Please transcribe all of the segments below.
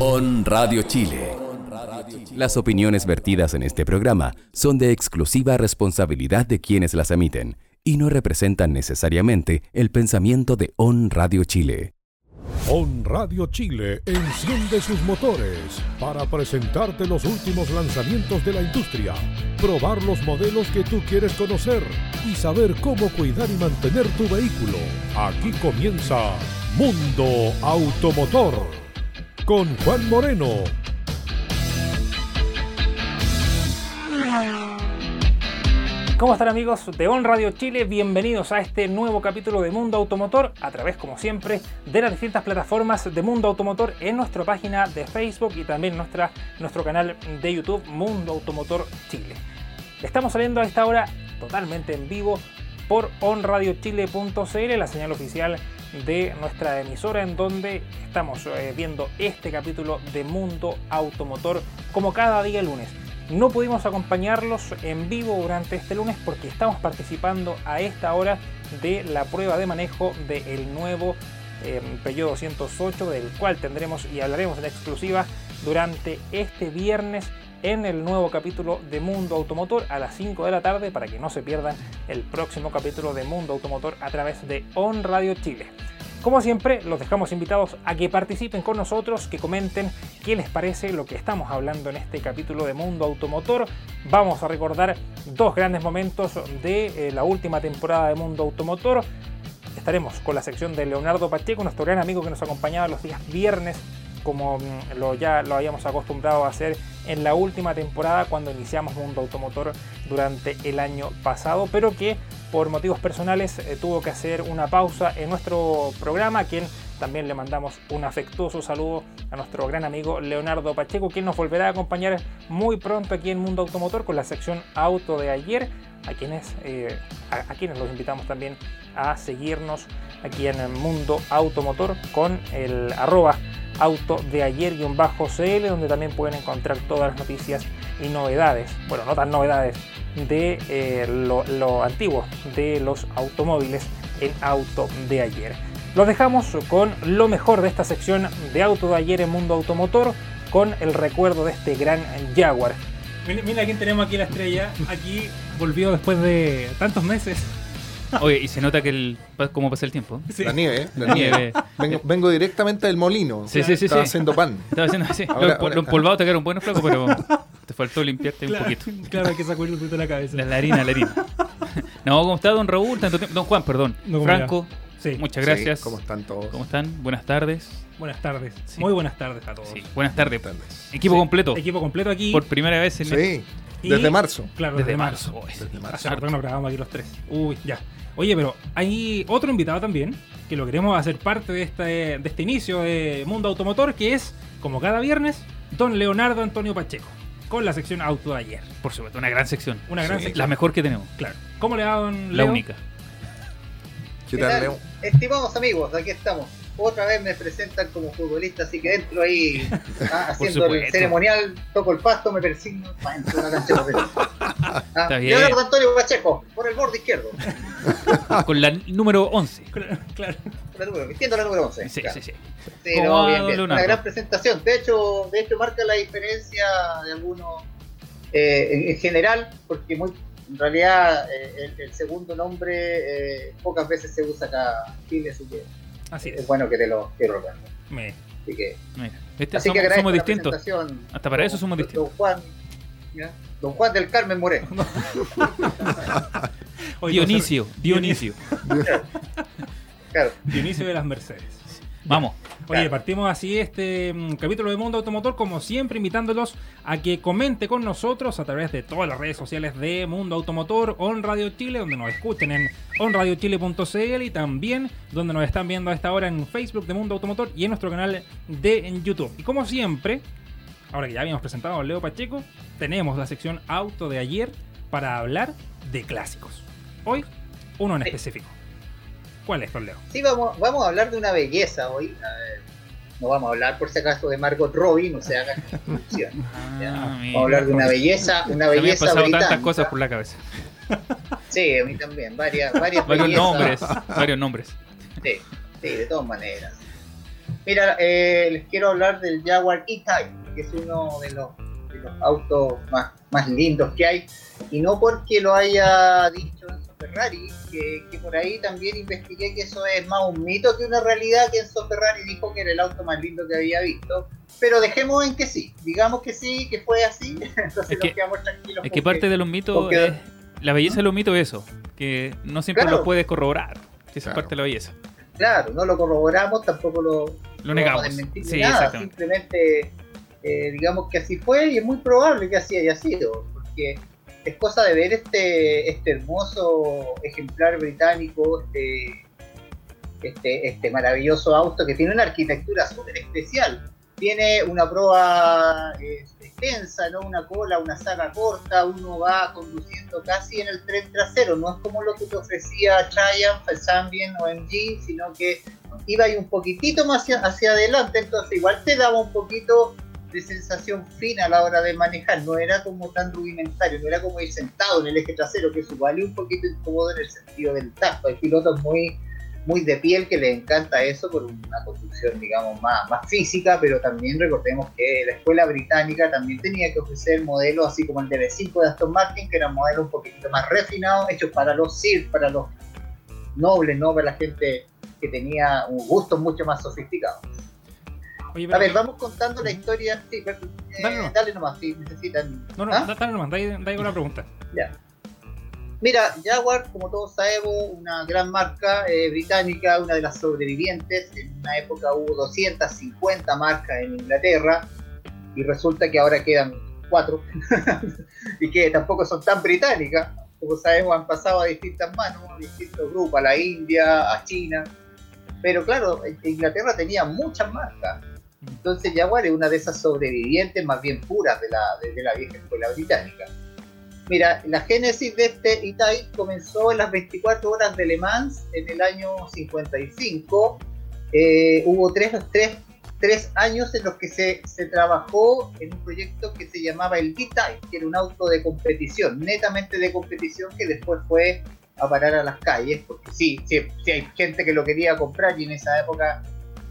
On Radio Chile. Las opiniones vertidas en este programa son de exclusiva responsabilidad de quienes las emiten y no representan necesariamente el pensamiento de On Radio Chile. On Radio Chile enciende sus motores para presentarte los últimos lanzamientos de la industria, probar los modelos que tú quieres conocer y saber cómo cuidar y mantener tu vehículo. Aquí comienza Mundo Automotor con Juan Moreno. ¿Cómo están amigos de On Radio Chile? Bienvenidos a este nuevo capítulo de Mundo Automotor a través, como siempre, de las distintas plataformas de Mundo Automotor en nuestra página de Facebook y también nuestra, nuestro canal de YouTube Mundo Automotor Chile. Estamos saliendo a esta hora totalmente en vivo por onradiochile.cl, la señal oficial de nuestra emisora en donde estamos eh, viendo este capítulo de Mundo Automotor como cada día lunes. No pudimos acompañarlos en vivo durante este lunes porque estamos participando a esta hora de la prueba de manejo del nuevo eh, Peugeot 208 del cual tendremos y hablaremos en exclusiva durante este viernes en el nuevo capítulo de Mundo Automotor a las 5 de la tarde para que no se pierdan el próximo capítulo de Mundo Automotor a través de On Radio Chile. Como siempre, los dejamos invitados a que participen con nosotros, que comenten qué les parece lo que estamos hablando en este capítulo de Mundo Automotor. Vamos a recordar dos grandes momentos de eh, la última temporada de Mundo Automotor. Estaremos con la sección de Leonardo Pacheco, nuestro gran amigo que nos acompañaba los días viernes como mm, lo, ya lo habíamos acostumbrado a hacer en la última temporada cuando iniciamos Mundo Automotor durante el año pasado, pero que por motivos personales eh, tuvo que hacer una pausa en nuestro programa, a quien también le mandamos un afectuoso saludo a nuestro gran amigo Leonardo Pacheco, quien nos volverá a acompañar muy pronto aquí en Mundo Automotor con la sección Auto de ayer, a quienes, eh, a, quienes los invitamos también a seguirnos aquí en el Mundo Automotor con el arroba auto de ayer-cl, donde también pueden encontrar todas las noticias y novedades, bueno, no tan novedades, de eh, lo, antiguo de los automóviles en auto de ayer. Los dejamos con lo mejor de esta sección de auto de ayer en Mundo Automotor, con el recuerdo de este gran Jaguar. Mira, mira quién tenemos aquí la estrella. Aquí volvió después de tantos meses. Oye, y se nota que el, cómo pasa el tiempo. La nieve, ¿eh? La nieve. Vengo, vengo directamente del molino. Sí, sí, sí, Estaba sí. haciendo pan. Estaba haciendo así. Ahora- Lo- empolvado te quedaron buenos flacos, pero te faltó limpiarte Claro, un poquito. claro, hay que sacudir un poquito la cabeza. La, la harina, la harina. No, ¿cómo está don Raúl? Tanto tiempo- Don Juan, perdón. No, ¿cómo Franco, Sí. muchas gracias. Sí, ¿Cómo están todos? ¿Cómo están? Buenas tardes. Buenas tardes. Sí. Muy buenas tardes a todos. Sí, buenas tardes. Buenas tardes. Equipo Sí, completo. Equipo completo aquí. Por primera vez en este- Sí, Y- desde marzo. Claro, desde desde marzo. marzo. Es- Desde marzo. Hace rato que no grabamos aquí los tres. Uy, ya. Oye, pero hay otro invitado también que lo queremos hacer parte de este, de este inicio de Mundo Automotor, que es, como cada viernes, don Leonardo Antonio Pacheco, con la sección Auto de ayer. Por supuesto, una gran sección. Una gran Sí. sección. La mejor que tenemos. Claro. ¿Cómo le va, don La Leo? única. ¿Qué ¿Qué tal, tal? Leo? Estimados amigos, aquí estamos. Otra vez me presentan como futbolista, así que entro ahí ah, haciendo el ceremonial, toco el pasto, me persigno, pa, entro a la cancha de papel. Ah, Está bien. Leonardo Antonio Pacheco, por el borde izquierdo. Con la número 11. Claro. La número, vistiendo la número 11. Sí, claro. sí, sí. Sí, ¿Cómo no, va, bien, bien. Una gran presentación. De hecho, de hecho marca la diferencia de algunos eh, en, en general, porque muy, en realidad eh, el, el segundo nombre eh, pocas veces se usa acá en Chile, así que Así es es. bueno que te lo quiero. Me- Así que, Mira, este- así somos, que somos distintos. Hasta para eso don- somos don distintos. Juan, ¿ya? Don Juan del Carmen Moreno. Dionisio, Dionisio. Claro. Dionisio de las Mercedes. Vamos. Oye, partimos así este mm, capítulo de Mundo Automotor, como siempre, invitándolos a que comente con nosotros a través de todas las redes sociales de Mundo Automotor, On Radio Chile, donde nos escuchen en onradiochile.cl y también donde nos están viendo a esta hora en Facebook de Mundo Automotor y en nuestro canal de en YouTube. Y como siempre, ahora que ya habíamos presentado a Leo Pacheco, tenemos la sección Auto de ayer para hablar de clásicos. Hoy, uno en específico. ¿Cuál es, don Leo? Sí, vamos, vamos a hablar de una belleza hoy. A ver, no vamos a hablar, por si acaso, de Margot Robbie, no se hagan confusión. Ah, Vamos a hablar de una belleza, una A mí me han belleza pasado británica. tantas cosas por la cabeza. Sí, a mí también, varias, varias Varios bellezas. nombres. Varios nombres. Sí, sí, de todas maneras. Mira, eh, les quiero hablar del Jaguar E-Type, que es uno de los, de los autos más, más lindos que hay. Y no porque lo haya dicho Ferrari, que, que por ahí también investigué que eso es más un mito que una realidad, que Enzo Ferrari dijo que era el auto más lindo que había visto. Pero dejemos en que sí, digamos que sí, que fue así, entonces Es que- nos quedamos tranquilos. Es que parte de los mitos, porque- es- la belleza de los mitos es eso, que no siempre Claro. lo puedes corroborar. Esa es Claro. parte de la belleza. Claro, no lo corroboramos, tampoco lo, Lo no negamos. vamos a desmentir ni Sí, nada, simplemente eh, digamos que así fue y es muy probable que así haya sido, porque es cosa de ver este, este hermoso ejemplar británico, este, este, este maravilloso auto que tiene una arquitectura súper especial. Tiene una proa eh, extensa, ¿no? una cola, una saga corta, uno va conduciendo casi en el tren trasero, no es como lo que te ofrecía Triumph, el Sambien o MG, sino que iba ahí un poquitito más hacia, hacia adelante, entonces igual te daba un poquito de sensación fina a la hora de manejar, no era como tan rudimentario, no era como ir sentado en el eje trasero, que eso es un poquito incómodo en el sentido del tacto. Hay pilotos muy, muy de piel que les encanta eso por una conducción, digamos, más, más física, pero también recordemos que la escuela británica también tenía que ofrecer modelos así como el DB5 de Aston Martin, que eran modelos un poquitito más refinados, hechos para los CIR, para los nobles, no para la gente que tenía un gusto mucho más sofisticado. Oye, A pero- ver, vamos contando la historia. Sí, pero, eh, Dale nomás. dale nomás, si necesitan. No, no, ¿Ah? da- dale nomás, dale, dale con la pregunta. Mira, Jaguar, como todos sabemos, una gran marca eh, británica, una de las sobrevivientes. En una época hubo 250 marcas en Inglaterra y resulta que ahora quedan cuatro y que tampoco son tan británicas. Como sabemos, han pasado a distintas manos, a distintos grupos, a la India, a China. Pero claro, Inglaterra tenía muchas marcas. Entonces Jaguar es una de esas sobrevivientes más bien puras de la, de, de la vieja escuela británica. Mira, la génesis de este E-Type comenzó en las 24 horas de Le Mans en el año 55. Eh, hubo tres, tres, tres años en los que se, se trabajó en un proyecto que se llamaba el D-Type, que era un auto de competición, netamente de competición, que después fue a parar a las calles, porque sí, sí, sí hay gente que lo quería comprar y en esa época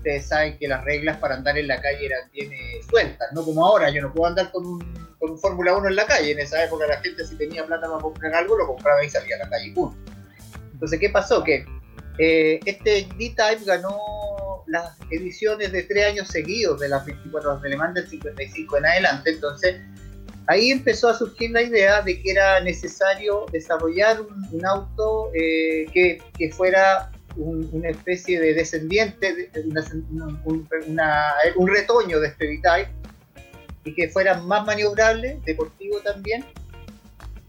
ustedes saben que las reglas para andar en la calle eran bien sueltas, no como ahora, yo no puedo andar con un, con un Fórmula 1 en la calle, en esa época la gente si tenía plata para comprar algo lo compraba y salía a la calle, punto. Entonces, ¿qué pasó? Que eh, este D-Type ganó las ediciones de tres años seguidos de las 24 horas de Le Mans del 55 en adelante, entonces ahí empezó a surgir la idea de que era necesario desarrollar un, auto eh, que, fuera un, una especie de descendiente, un, retoño de este V-Type y que fuera más maniobrable, deportivo también.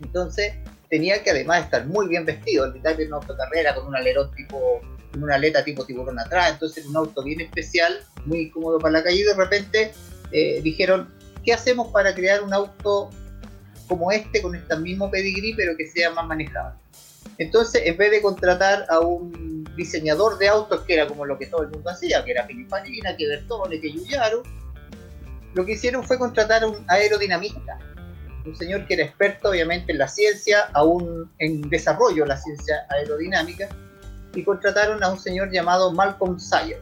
Entonces tenía que además estar muy bien vestido. El V-Type es una autocarrera con un alerón tipo, con una aleta tipo tiburón atrás, entonces un auto bien especial, muy cómodo para la calle y de repente eh, dijeron ¿qué hacemos para crear un auto como este, con este mismo pedigrí, pero que sea más manejable? Entonces, en vez de contratar a un diseñador de autos, que era como lo que todo el mundo hacía, que era Pininfarina, que Bertone, que Yuyaro, lo que hicieron fue contratar a un aerodinamista, un señor que era experto obviamente en la ciencia, aún en desarrollo de la ciencia aerodinámica, y contrataron a un señor llamado Malcolm Sayer,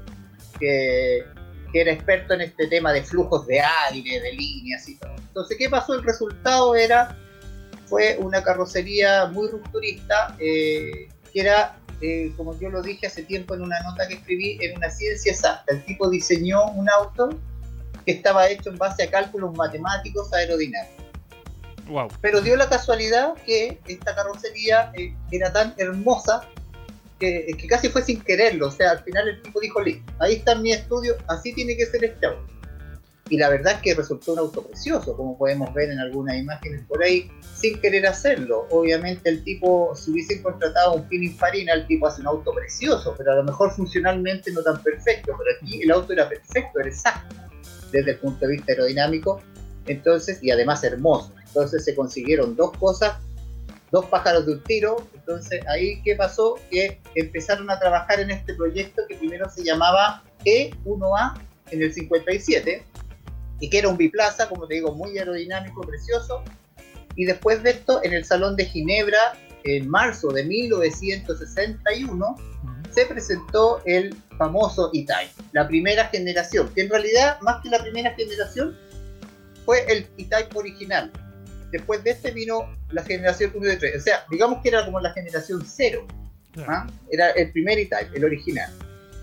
que que era experto en este tema de flujos de aire, de líneas y todo. Entonces, ¿qué pasó? El resultado era, fue una carrocería muy rupturista, eh, que era, eh, como yo lo dije hace tiempo en una nota que escribí, en una ciencia exacta. El tipo diseñó un auto que estaba hecho en base a cálculos matemáticos aerodinámicos. Wow. Pero dio la casualidad que esta carrocería eh, era tan hermosa que, que, casi fue sin quererlo. O sea, al final el tipo dijo, listo, ahí está mi estudio, así tiene que ser este auto. Y la verdad es que resultó un auto precioso, como podemos ver en algunas imágenes por ahí, sin querer hacerlo. Obviamente el tipo, si hubiesen contratado un Pininfarina, el tipo hace un auto precioso, pero a lo mejor funcionalmente no tan perfecto. Pero aquí el auto era perfecto, era exacto, desde el punto de vista aerodinámico. Entonces, y además hermoso. Entonces se consiguieron dos cosas dos pájaros de un tiro. Entonces, ahí, ¿qué pasó? Que empezaron a trabajar en este proyecto que primero se llamaba E1A en el 57 y que era un biplaza, como te digo, muy aerodinámico, precioso. Y después de esto, en el Salón de Ginebra, en marzo de 1961, se presentó el famoso E-Type, la primera generación, que en realidad, más que la primera generación, fue el E-Type original. Después de este vino la generación 1 y 3. O sea, digamos que era como la generación 0. ¿ah? Era el primer E-Type, el original,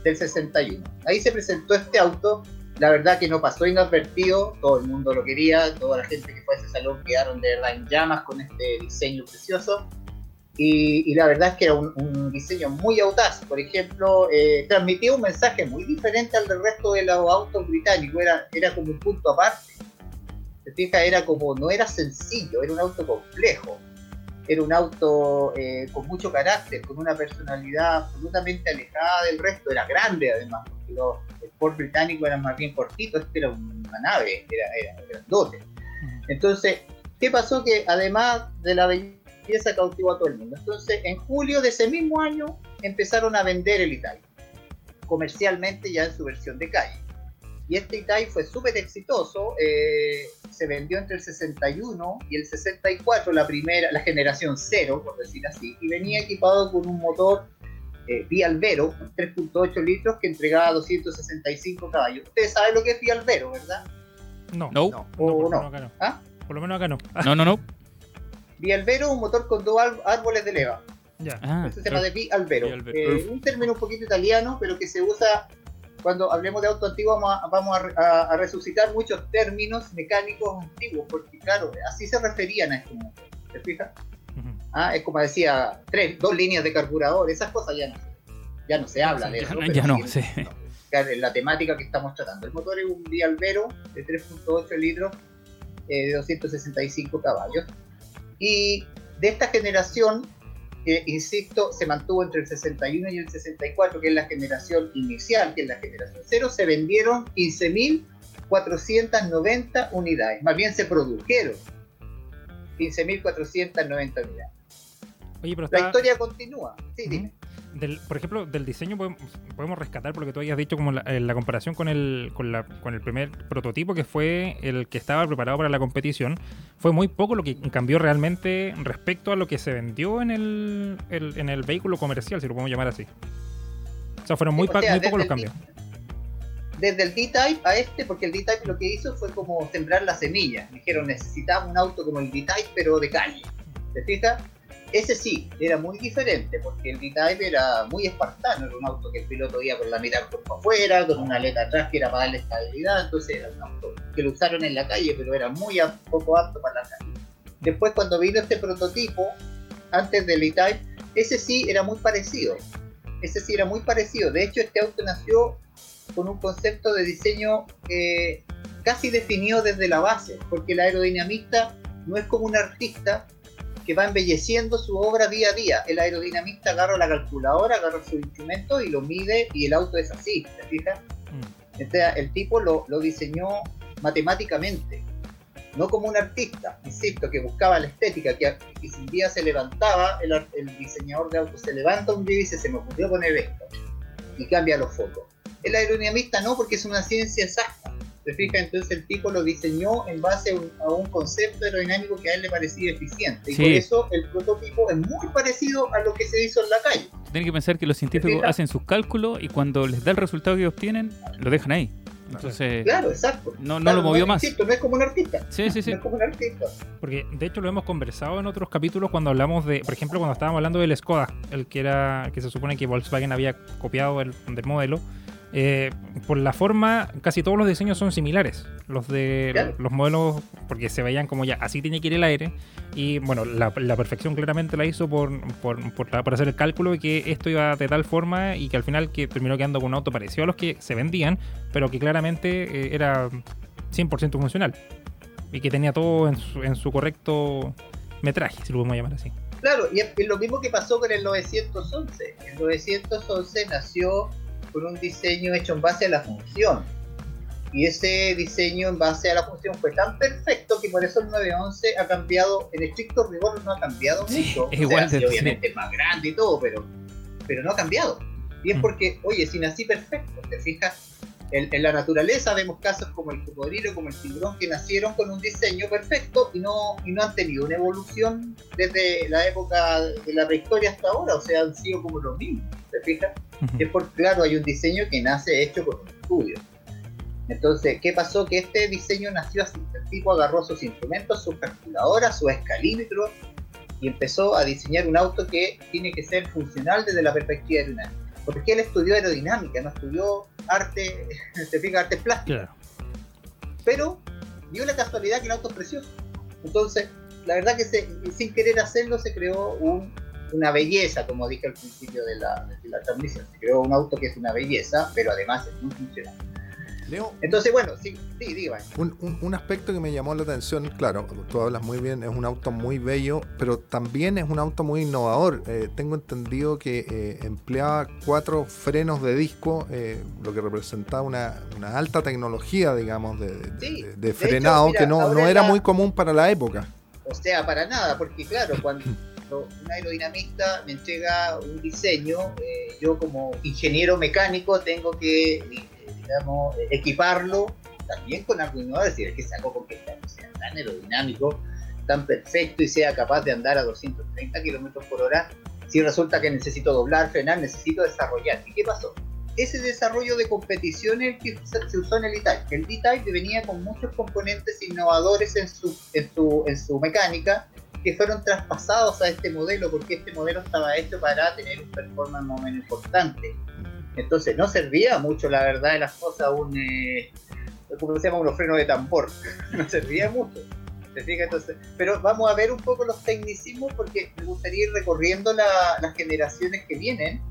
del 61. Ahí se presentó este auto. La verdad que no pasó inadvertido, todo el mundo lo quería, toda la gente que fue a ese salón quedaron de verdad en llamas con este diseño precioso. Y, y la verdad es que era un, un diseño muy audaz. Por ejemplo, eh, transmitía un mensaje muy diferente al del resto de los autos británicos. Era, era como un punto aparte. Se fija, era como, no era sencillo, era un auto complejo. Era un auto eh, con mucho carácter, con una personalidad absolutamente alejada del resto. Era grande además, porque los, el Ford británico era más bien cortito, este era una nave, era, era grandote. Entonces, ¿qué pasó? Que además de la belleza cautivó a todo el mundo. Entonces, en julio de ese mismo año empezaron a vender el Italia, comercialmente ya en su versión de calle. Y este Itai fue súper exitoso, eh, se vendió entre el 61 y el 64, la primera, la generación cero, por decir así, y venía equipado con un motor eh, Vialvero, 3.8 litros, que entregaba 265 caballos. Ustedes saben lo que es Vialvero, ¿verdad? No. No. No, ¿O por lo no? menos acá no. ¿Ah? Por lo menos acá no. No, no, no. Vialvero es un motor con dos árboles de leva. Ya. Ah, Eso se llama de Vialvero. Vialvero. Eh, un término un poquito italiano, pero que se usa cuando hablemos de auto antiguo. Vamos a, vamos a a- a resucitar muchos términos mecánicos antiguos, porque claro, así se referían a este motor. ¿Te fijas? Ujú. Ah, es como decía, tres, dos líneas de carburador, esas cosas ya no, ya no se habla de Ya eso. pero ya no, sí, sí. claro, la temática que estamos tratando. El motor es un Vialvero de 3.8 litros eh, de 265 caballos. Y de esta generación, que insisto, se mantuvo entre el 61 y el 64, que es la generación inicial, que es la generación 0, se vendieron 15.490 unidades. Más bien se produjeron 15.490 unidades. Oye, pero La está, historia continúa. Sí, dime. Del, por ejemplo, del diseño podemos, podemos rescatar por lo que tú habías dicho como la, eh, la comparación con el, con, la, con el primer prototipo que fue el que estaba preparado para la competición. Fue muy poco lo que cambió realmente respecto a lo que se vendió en el, el- en el vehículo comercial, si lo podemos llamar así. O sea, fueron muy, O pa- sea, muy pocos los cambios. desde el D-Type a este, porque el D-Type lo que hizo fue como sembrar la semilla. Dijeron, necesitamos un auto como el D-Type, pero de calle. ¿Te fijas? Ese sí, era muy diferente, porque el D-Type era muy espartano, era un auto que el piloto iba con la mitad cuerpo afuera, con una aleta atrás que era para darle estabilidad, entonces era un auto que lo usaron en la calle, pero era muy poco apto para la calle. Después cuando vino este prototipo, antes del E-Type, ese sí era muy parecido. Ese sí era muy parecido. De hecho, este auto nació con un concepto de diseño eh, casi definido desde la base, porque el aerodinamista no es como un artista que va embelleciendo su obra día a día. El aerodinamista agarra la calculadora, agarra su instrumento y lo mide y el auto es así, ¿te fijas? Mm. O sea, el tipo lo, lo diseñó matemáticamente, no como un artista, insisto, que buscaba la estética, que, que si un día se levantaba, el, el diseñador de autos se levanta un día y dice, se me ocurrió poner esto, y cambia los focos. El aerodinamista no, porque es una ciencia exacta. ¿Se fija? Entonces el tipo lo diseñó en base a un, a un concepto aerodinámico que a él le parecía eficiente. Y Sí. por eso el prototipo es muy parecido a lo que se hizo en la calle. Tienen que pensar que los científicos fijas? hacen sus cálculos y cuando les da el resultado que obtienen, lo dejan ahí. Entonces, Claro, exacto. no, no Claro, lo movió más. Insisto, no es como un artista. Sí, sí, sí. No es como un artista. Porque de hecho lo hemos conversado en otros capítulos cuando hablamos de, por ejemplo, cuando estábamos hablando del Skoda, el que era, que se supone que Volkswagen había copiado el, del modelo. Eh, por la forma, casi todos los diseños son similares. Los de Claro. los modelos, porque se veían como ya, así tiene que ir el aire. Y bueno, la, la perfección claramente la hizo por, por, por la- por hacer el cálculo de que esto iba de tal forma y que al final que terminó quedando con un auto parecido a los que se vendían, pero que claramente eh, era 100% funcional y que tenía todo en su, en su correcto metraje, si lo podemos llamar así. Claro, y es lo mismo que pasó con el 911. El 911 nació con un diseño hecho en base a la función. Y ese diseño en base a la función fue tan perfecto que por eso el 911 ha cambiado, en estricto rigor no ha cambiado Sí, mucho. es O igual sea, de- obviamente es más grande y todo, pero, pero no ha cambiado. Y es Mm. porque, oye, si nací perfecto, ¿te fijas? En, en la naturaleza vemos casos como el cocodrilo, como el tiburón, que nacieron con un diseño perfecto y no, y no han tenido una evolución desde la época de la prehistoria hasta ahora, o sea, han sido como los mismos. ¿te fijas? Ujú. Es porque, claro, hay un diseño que nace hecho con un estudio. Entonces, ¿qué pasó? Que este diseño nació así. El tipo agarró sus instrumentos, sus calculadoras, sus escalímetros y empezó a diseñar un auto que tiene que ser funcional desde la perspectiva aerodinámica. Porque él estudió aerodinámica, no estudió arte, se fija, artes plásticas. Claro. Pero dio la casualidad que el auto es precioso. Entonces, la verdad que se- sin querer hacerlo se creó un- una belleza, como dije al principio de la, de la transmisión. Se creó un auto que es una belleza, pero además es muy funcional. Leo, Entonces, bueno, sí, sí, diga. un, un- un aspecto que me llamó la atención, claro, tú hablas muy bien, es un auto muy bello, pero también es un auto muy innovador. Eh, tengo entendido que eh, empleaba cuatro frenos de disco, eh, lo que representaba una, una alta tecnología, digamos, de, de- Sí, de- de de hecho, frenado mira, que no, no era la- muy común para la época. O sea, para nada, porque claro, cuando un aerodinamista me entrega un diseño, yo como ingeniero mecánico tengo que, eh, equiparlo también con algo innovador, es decir, que saco con que sea tan aerodinámico, tan perfecto y sea capaz de andar a 230 kilómetros por hora. Si resulta que necesito doblar, frenar, necesito desarrollar. ¿Y qué pasó? Ese desarrollo de competición es el que se usó en el E-Type. El E-Type venía con muchos componentes innovadores en su, en su, en su mecánica que fueron traspasados a este modelo porque este modelo estaba hecho para tener un performance más importante. Entonces no servía mucho, la verdad de las cosas, un, eh, ¿cómo se llama? Unos frenos de tambor. no servía mucho. ¿te fijas? Entonces, pero vamos a ver un poco los tecnicismos porque me gustaría ir recorriendo la- las generaciones que vienen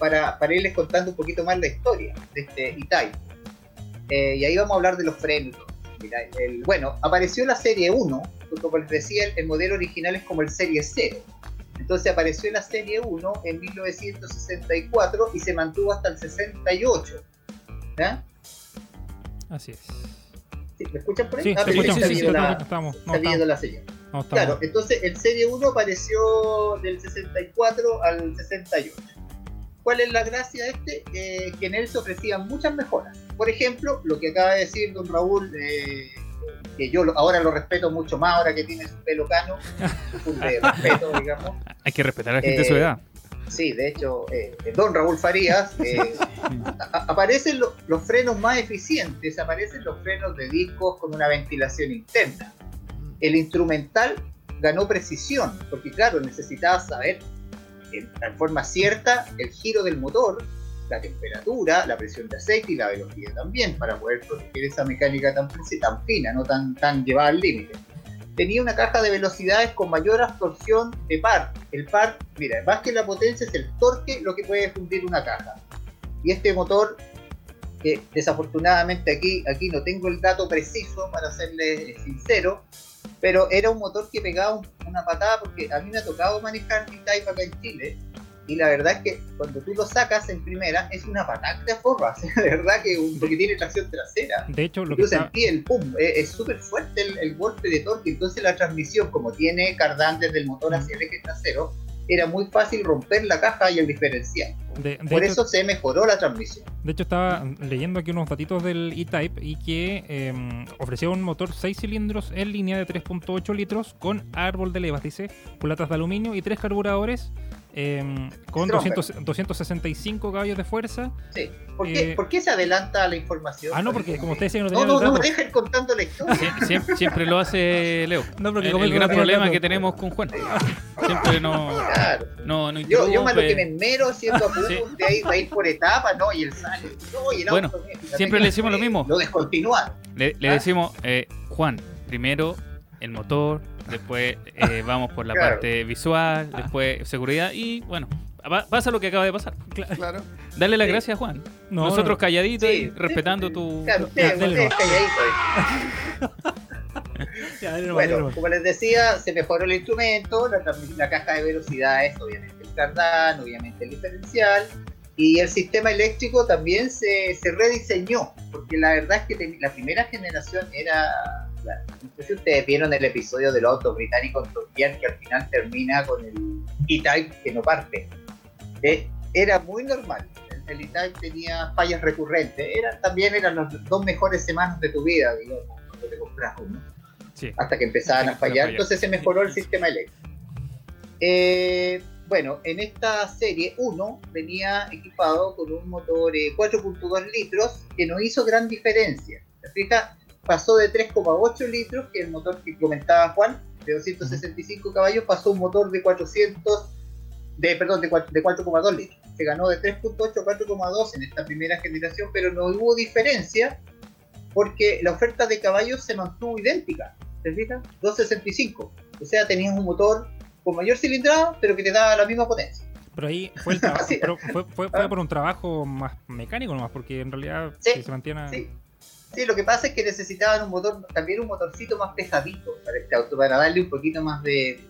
para, para irles contando un poquito más la historia de este E-Type. Eh, y ahí vamos a hablar de los frenos. Mira, el- bueno, apareció la serie 1, como les decía, el, el modelo original es como el serie 0. Entonces apareció la serie 1 en 1964 y se mantuvo hasta el 68. ¿Ya? Así es. ¿Sí? ¿Me escuchan por ahí? Sí, Ah, escuchamos, se sí, sí, la- estamos, no, la señal. no. Claro, entonces el Serie 1 apareció del 64 al 68. ¿Cuál es la gracia de este? Eh, que en él se ofrecían muchas mejoras. Por ejemplo, lo que acaba de decir don Raúl, eh, que yo ahora lo respeto mucho más, ahora que tiene su pelo cano, de respeto, digamos. Hay que respetar a la gente de su Eh, edad. Sí, de hecho, eh, don Raúl Farías, eh, aparecen lo- los frenos más eficientes, aparecen los frenos de discos con una ventilación interna. El instrumental ganó precisión, porque claro, necesitaba saber en forma cierta el giro del motor, la temperatura, la presión de aceite y la velocidad también, para poder proteger esa mecánica tan, tan fina, no tan, tan llevada al límite. Tenía una caja de velocidades con mayor absorción de par. El par, mira, más que la potencia es el torque lo que puede fundir una caja. Y este motor, que desafortunadamente aquí, aquí no tengo el dato preciso para serle sincero, pero era un motor que pegaba un- una patada porque a mí me ha tocado manejar mi Type acá en Chile y la verdad es que cuando tú lo sacas en primera es una patada que te aforra, o sea, de verdad que un, porque tiene tracción trasera. De hecho, lo que Yo está, sentí el pum, es es súper fuerte el, el golpe de torque, entonces la transmisión, como tiene cardán desde el motor hacia el eje trasero, era muy fácil romper la caja y el diferencial. de, de Por hecho, eso se mejoró la transmisión. de hecho, estaba leyendo aquí unos datitos del E-Type y que eh, ofrecía un motor 6 cilindros en línea de 3.8 litros con árbol de levas, dice, culatas de aluminio y tres carburadores eh, con Stronger. 200 265 caballos de fuerza. Sí. ¿Por, qué, Eh, por qué se adelanta la información? Ah, no, porque como ustedes decían, no No, no, no me dejen contando la historia. Sie- siempre, siempre lo hace Leo. No, porque el, como el gran problema que tenemos con Juan. Siempre no, Claro. no, no Yo, yo más lo que me enmero haciendo apuntes Sí. de ahí va a ir por etapas, ¿no? Y el sale. No, y el Bueno, auto, siempre le decimos lo mismo. Lo descontinuaron. Le, le ¿Ah? decimos, eh, Juan, primero el motor, después eh, vamos por la Claro. parte visual, después seguridad y bueno, pa- pasa lo que acaba de pasar. Claro. Dale las Sí. gracias, Juan. No, Nosotros no. calladitos Sí. y respetando tu... Claro, ustedes, ustedes calladitos Bueno, como les decía, se mejoró el instrumento, la, la caja de velocidades, obviamente el cardán, obviamente el diferencial, y el sistema eléctrico también se, se rediseñó, porque la verdad es que la primera generación era, no sé si ustedes vieron el episodio del auto británico en Gear, que al final termina con el E-Type que no parte. Eh, era muy normal. El, E-Type tenía fallas recurrentes. Era, también eran las dos mejores semanas de tu vida, digamos, cuando te compras uno Sí. hasta que empezaban a fallar. Entonces se mejoró el sistema eléctrico. Eh, bueno, en esta serie 1 venía equipado con un motor 4.2 litros que no hizo gran diferencia. ¿Te fijas? Pasó de 3,8 litros, que es el motor que comentaba Juan, de 265 caballos, pasó un motor de 400, de, perdón, de 4,2 litros. Se ganó de 3.8 a 4,2 en esta primera generación, pero no hubo diferencia porque la oferta de caballos se mantuvo idéntica. ¿Te fijas? 265. O sea, tenías un motor con mayor cilindrada, pero que te daba la misma potencia. Pero ahí fue el trabajo, pero fue, fue, fue, por un trabajo más mecánico nomás, porque en realidad sí, se mantiene... Sí. Sí. lo que pasa es que necesitaban un motor, también un motorcito más pesadito para este auto, para darle un poquito más de,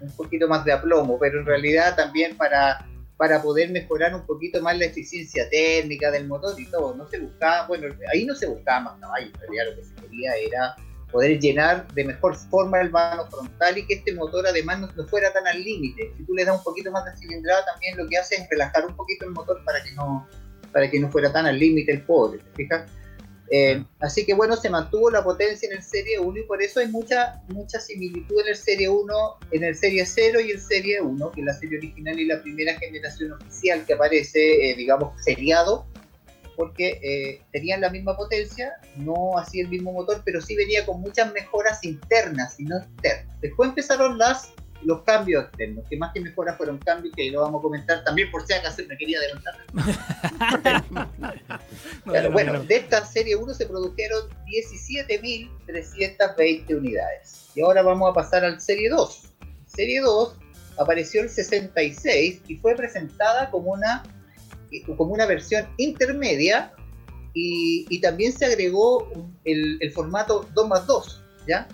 un poquito más de aplomo, pero en realidad también para, para poder mejorar un poquito más la eficiencia térmica del motor y todo. No se buscaba, bueno, ahí no se buscaba más caballos, en realidad lo que se quería era poder llenar de mejor forma el vano frontal y que este motor además no, fuera tan al límite. Si tú le das un poquito más de cilindrada, también lo que hace es relajar un poquito el motor para que no, para que no fuera tan al límite el pobre, ¿te fijas? Eh, así que bueno, se mantuvo la potencia en el Serie 1 y por eso hay mucha, mucha similitud en el Serie 1, en el Serie 0 y el Serie 1, que es la serie original y la primera generación oficial que aparece, eh, digamos, seriado porque eh, tenían la misma potencia, no así el mismo motor, pero sí venía con muchas mejoras internas y no externas. Después empezaron las, los cambios externos, que más que mejoras fueron cambios que lo vamos a comentar también por si acaso me quería adelantar. bueno, de esta serie 1 se produjeron 17.320 unidades. Y ahora vamos a pasar al serie 2. Serie 2 apareció el 66 y fue presentada como una como una versión intermedia y, también se agregó el, formato 2 más 2, ¿ya?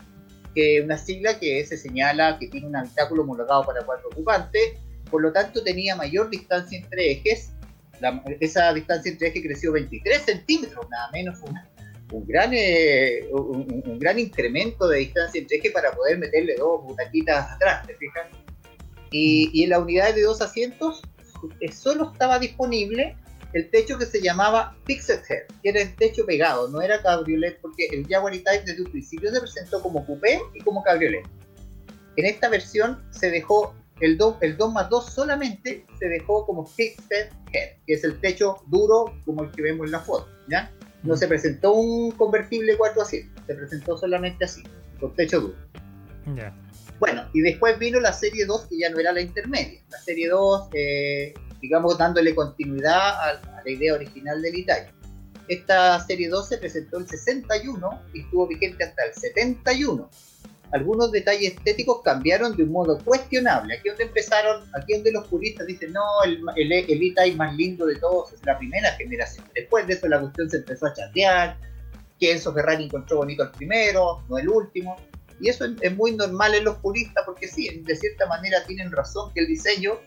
Que una sigla que se señala que tiene un habitáculo homologado para cuatro ocupantes, por lo tanto tenía mayor distancia entre ejes, esa distancia entre ejes creció 23 centímetros, nada menos, un, gran, eh, un, gran incremento de distancia entre ejes para poder meterle dos butaquitas atrás, ¿te fijas? Y, y en la unidad de dos asientos solo estaba disponible el techo que se llamaba Fixed Head, que era el techo pegado, no era cabriolet, porque el Jaguar E-Type desde un principio se presentó como coupé y como cabriolet. En esta versión se dejó el 2, el 2 más 2 solamente se dejó como Fixed Head, que es el techo duro como el que vemos en la foto, ¿ya? No se presentó un convertible 4 así, se presentó solamente así, con techo duro. Ya. Bueno, y después vino la serie 2, que ya no era la intermedia. La serie 2, eh, digamos, dándole continuidad a, la idea original del Italia. Esta serie 2 se presentó en 61 y estuvo vigente hasta el 71. Algunos detalles estéticos cambiaron de un modo cuestionable. Aquí donde empezaron, aquí donde los puristas dicen, no, el, el, el más lindo de todos es la primera generación. Después de eso la cuestión se empezó a chatear, que Enzo Ferrari encontró bonito el primero, no el último. Y eso es muy normal en los puristas porque sí, de cierta manera tienen razón que el diseño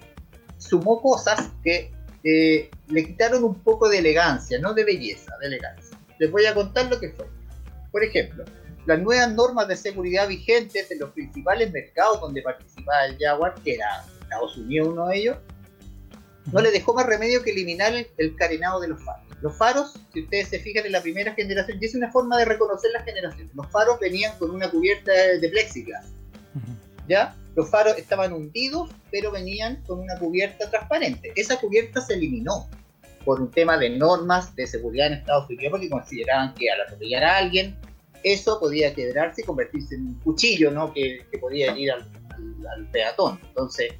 sumó cosas que eh, le quitaron un poco de elegancia, no de belleza, de elegancia. Les voy a contar lo que fue. Por ejemplo, las nuevas normas de seguridad vigentes en los principales mercados donde participaba el Jaguar, que era Estados Unidos uno de ellos, no le dejó más remedio que eliminar el carenado de los faros. Los faros, si ustedes se fijan en la primera generación, y es una forma de reconocer la generación, los faros venían con una cubierta de plexiglas. ¿Ya? Los faros estaban hundidos, pero venían con una cubierta transparente. Esa cubierta se eliminó por un tema de normas de seguridad en Estados Unidos, porque consideraban que al atropellar a alguien, eso podía quebrarse y convertirse en un cuchillo, ¿no? Que, podía ir al, al, peatón. Entonces,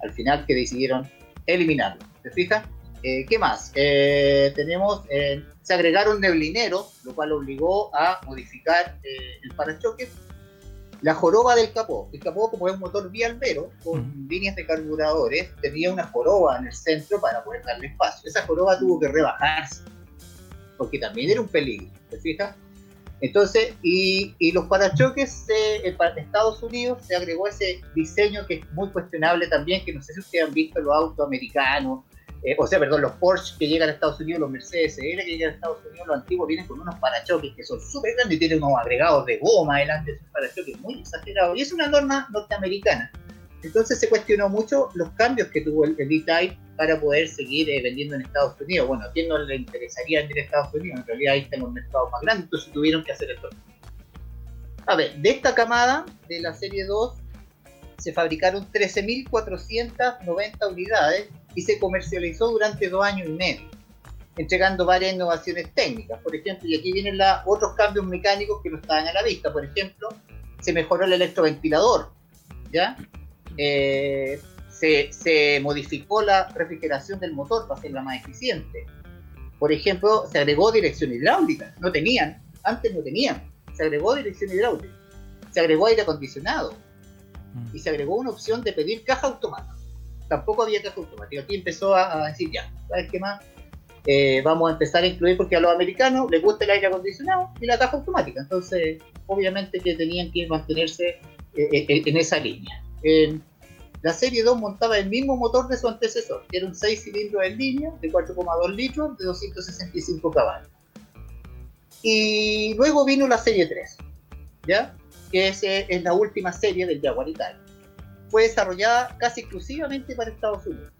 al final que decidieron eliminarlo. ¿Se fija? Eh, ¿Qué más? Eh, tenemos, eh, se agregaron neblineros, lo cual obligó a modificar el parachoques. La joroba del capó. El capó, como es un motor bialbero, con líneas de carburadores, tenía una joroba en el centro para poder darle espacio. Esa joroba tuvo que rebajarse, porque también era un peligro, ¿te fijas? Entonces, y, y los parachoques de Estados Unidos se agregó ese diseño que es muy cuestionable también, que no sé si ustedes han visto los autos americanos, eh, o sea, perdón, los Porsche que llegan a Estados Unidos, los Mercedes SL que llegan a Estados Unidos, los antiguos vienen con unos parachoques que son súper grandes y tienen unos agregados de goma delante de esos parachoques muy exagerados. Y es una norma norteamericana. Entonces se cuestionó mucho los cambios que tuvo el, E-Type para poder seguir eh, vendiendo en Estados Unidos. Bueno, a quién no le interesaría vender en Estados Unidos, en realidad ahí están los mercados más grandes, entonces tuvieron que hacer esto. A ver, de esta camada de la serie 2 se fabricaron 13.490 unidades y se comercializó durante dos años y medio, entregando varias innovaciones técnicas. Por ejemplo, y aquí vienen la, otros cambios mecánicos que no estaban a la vista. Por ejemplo, se mejoró el electroventilador, ¿ya? Eh, se, se modificó la refrigeración del motor para hacerla más eficiente. Por ejemplo, se agregó dirección hidráulica. No tenían, antes no tenían. Se agregó dirección hidráulica. Se agregó aire acondicionado. Mm. Y se agregó una opción de pedir caja automática. Tampoco había caja automática. Aquí empezó a, decir, ya, ¿sabes qué más? Eh, vamos a empezar a incluir porque a los americanos les gusta el aire acondicionado y la caja automática. Entonces, obviamente que tenían que mantenerse eh, eh, en esa línea. La serie 2 montaba el mismo motor de su antecesor, que era un 6 cilindros en línea de 4,2 litros de 265 caballos. Y luego vino la serie 3, ¿ya? que es, es la última serie del Jaguar Italia. Fue desarrollada casi exclusivamente para Estados Unidos.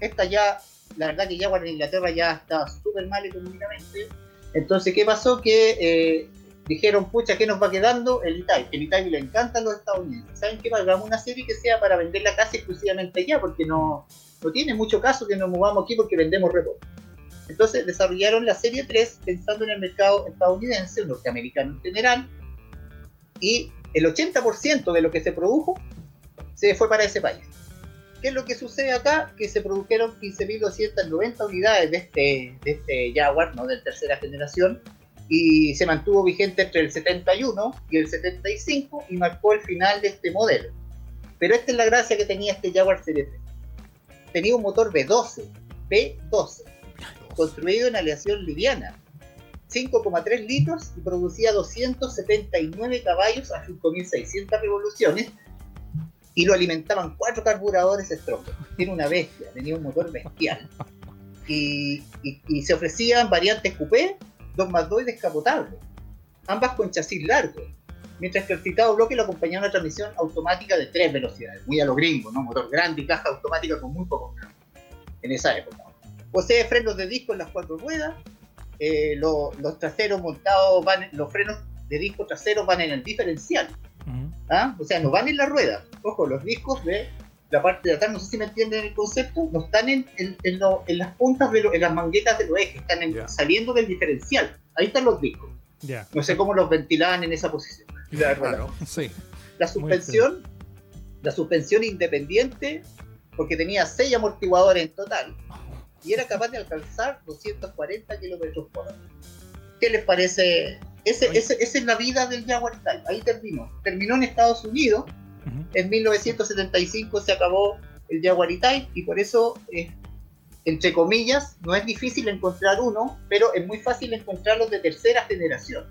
Esta ya, la verdad que Jaguar en Inglaterra ya estaba súper mal económicamente. Entonces, ¿qué pasó? Que eh, dijeron, pucha, ¿qué nos va quedando? El Italia. El Italia le encanta a los estadounidenses. ¿Saben qué? Hagamos una serie que sea para venderla casi exclusivamente allá, porque no, no tiene mucho caso que nos movamos aquí porque vendemos reposo. Entonces desarrollaron la serie 3 pensando en el mercado estadounidense, norteamericano en general, y el 80% de lo que se produjo se fue para ese país. ¿Qué es lo que sucede acá? Que se produjeron 15.290 unidades de este, de este Jaguar, ¿no? de tercera generación, y se mantuvo vigente entre el 71 y el 75 y marcó el final de este modelo. Pero esta es la gracia que tenía este Jaguar Serie 3. Tenía un motor V12, V12, construido en aleación liviana, 5,3 litros y producía 279 caballos a 5.600 revoluciones y lo alimentaban cuatro carburadores Strong. Tiene una bestia, tenía un motor bestial. Y, y- y se ofrecían variantes coupé, 2 más 2 y descapotable, ambas con chasis largo, mientras que el citado bloque lo acompañaba una transmisión automática de tres velocidades, muy a lo gringo, ¿no? motor grande y caja automática con muy pocos cambios en esa época. Posee frenos de disco en las cuatro ruedas, eh, lo- los traseros montados van, los frenos de disco traseros van en el diferencial, ¿ah? o sea, no van en la rueda. Ojo, los discos de la parte de atrás, no sé si me entienden el concepto, no están en, en- en lo- en las puntas, de lo- en las manguetas de los ejes, están saliendo del diferencial. Ahí están los discos. Ya. No sé cómo los ventilaban en esa posición. la. Claro, sí. La suspensión, la suspensión independiente, porque tenía 6 amortiguadores en total, y era capaz de alcanzar 240 kilómetros por hora. ¿Qué les parece? Ese, Oye. ese- esa es la vida del Jaguar Type. Ahí terminó. Terminó en Estados Unidos. En 1975 se acabó el Jaguar y por eso, eh, entre comillas, no es difícil encontrar uno, pero es muy fácil encontrar los de tercera generación.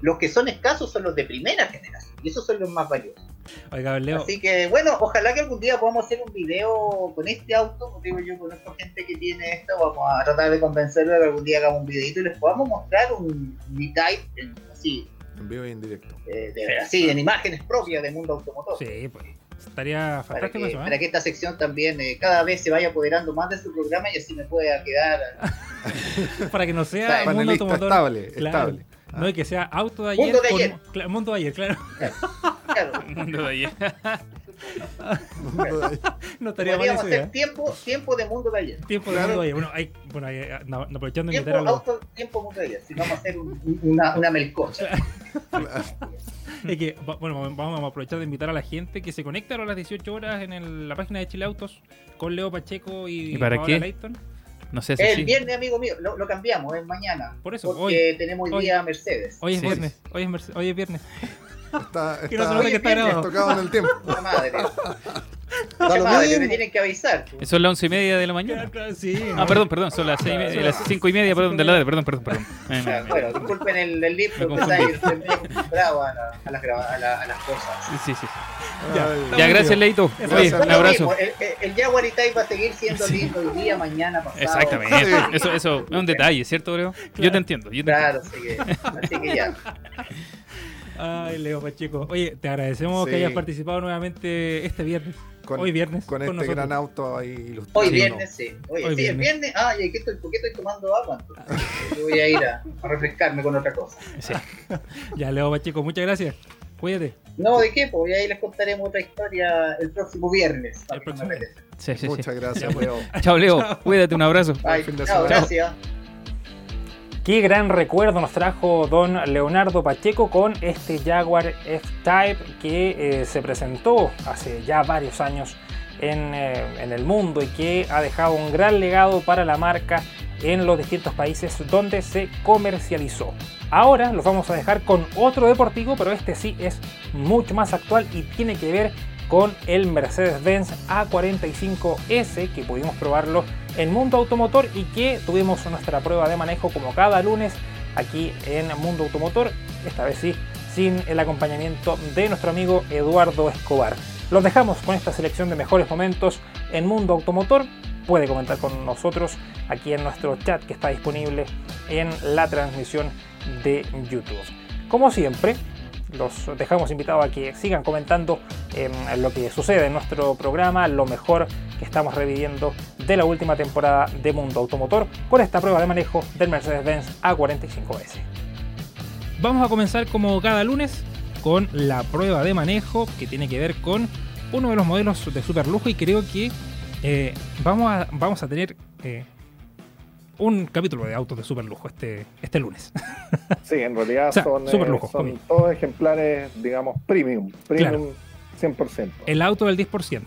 Los que son escasos son los de primera generación y esos son los más valiosos. Oiga, Leo, Así que bueno, ojalá que algún día podamos hacer un video con este auto, como digo yo, conozco gente que tiene esto, vamos a tratar de convencerlo de que algún día hagamos un videito y les podamos mostrar un E-Type en- así, En vivo y en directo. eh, de- así, en imágenes propias del mundo automotor. sí, pues. Estaría Para fantástico que, eso, ¿eh? para que esta sección también eh, cada vez se vaya apoderando más de su programa y así me pueda quedar. Para que no sea Claro, mundo automotor. estable, Claro. estable. No, y que sea auto de ayer. Mundo de con- ayer. cla- mundo de ayer, claro. Claro, Mundo de ayer. Mundo de- no estaría mal podríamos esa idea. hacer tiempo, tiempo de mundo de ayer. Tiempo de Claro. mundo de ayer. Bueno, hay, bueno, hay, eh, no, no, aprovechando de Tiempo, invitar a los. auto, tiempo mundo de ayer. Si vamos a hacer un- un- una, una melcocha. Es que, bueno, vamos a aprovechar de invitar a la gente que se conecte ahora a las 18 horas en el- la página de Chile Autos con Leo Pacheco y, ¿Y para Paola qué? Leighton. No sé si El sí. viernes, amigo mío, lo, lo cambiamos, es mañana. Por eso, porque hoy- tenemos hoy día Mercedes. Hoy es Sí. viernes. Hoy es, merce- hoy es viernes. Está, Que no se está, que está Oye, grabado. tocado en el tiempo. La madre. Da La lo mismo. me tienen que avisar. Son las once y media de la mañana. sí. Ah, perdón, perdón, son las, seis y media- las cinco y media, perdón, de la tarde, perdón, perdón, perdón. Eh, O sea, me- me- bueno, disculpen el, el libro, estoy estoy muy acostumbrado a, la- a las a la- a las cosas. Sí, sí, sí. Ay, Ya, gracias, Leito. Oye, un abrazo. El, el, Jaguar va a seguir siendo lindo hoy día, mañana, pasado. Exactamente. Eso, eso es un detalle, ¿cierto, Leo? Yo te entiendo. Yo te Claro, así que, así que ya. Ay, Leo Pacheco. Oye, te agradecemos que hayas participado nuevamente este viernes. Con, Hoy viernes. Con con este nosotros. gran auto ahí ilustrado. Hoy viernes, sí. Oye, Hoy sí, el viernes. viernes. Ah, ¿y qué estoy, por qué estoy tomando agua? Entonces, yo voy a ir a, a refrescarme con otra cosa. Sí. Ya, Leo Pacheco, muchas gracias. Cuídate. No, ¿de qué? Pues y ahí les contaremos otra historia el próximo viernes. El próximo no. Sí, sí, sí. Muchas gracias, Leo. Chao, Leo. Cuídate, un abrazo. Bye. Chao, gracias. Qué gran recuerdo nos trajo don Leonardo Pacheco con este Jaguar F-Type que eh, se presentó hace ya varios años en, eh, en el mundo y que ha dejado un gran legado para la marca en los distintos países donde se comercializó. Ahora los vamos a dejar con otro deportivo, pero este sí es mucho más actual y tiene que ver con el Mercedes-Benz A45S que pudimos probarlo en Mundo Automotor y que tuvimos nuestra prueba de manejo como cada lunes aquí en Mundo Automotor, esta vez sí sin el acompañamiento de nuestro amigo Eduardo Escobar. Los dejamos con esta selección de mejores momentos en Mundo Automotor. Puede comentar con nosotros aquí en nuestro chat que está disponible en la transmisión de YouTube. Como siempre, los dejamos invitados a que sigan comentando eh, lo que sucede en nuestro programa, lo mejor que estamos reviviendo de la última temporada de Mundo Automotor con esta prueba de manejo del Mercedes-Benz A45S. Vamos a comenzar como cada lunes con la prueba de manejo que tiene que ver con uno de los modelos de super lujo y creo que eh, vamos, a, vamos a tener eh, un capítulo de autos de super lujo este, este lunes. Sí, en realidad O sea, son, eh, lujo, son todos ejemplares, digamos, premium. Premium 100%. El auto del 10%.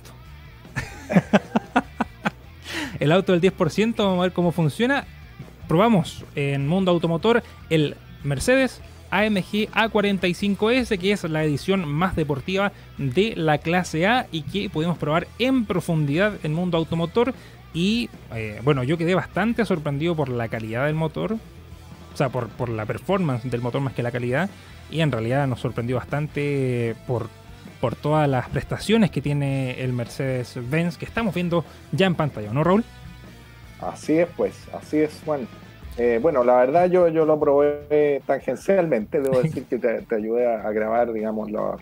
el auto del 10%, vamos a ver cómo funciona. Probamos en Mundo Automotor el Mercedes AMG A45S, que es la edición más deportiva de la clase A y que pudimos probar en profundidad en Mundo Automotor. Y eh, bueno, yo quedé bastante sorprendido por la calidad del motor, o sea, por, por la performance del motor más que la calidad. Y en realidad nos sorprendió bastante por, por todas las prestaciones que tiene el Mercedes-Benz que estamos viendo ya en pantalla, ¿no, Raúl? Así es, pues, así es, Juan. Eh, bueno, la verdad yo, yo lo probé tangencialmente, debo decir que te, te ayudé a, a grabar, digamos, lo-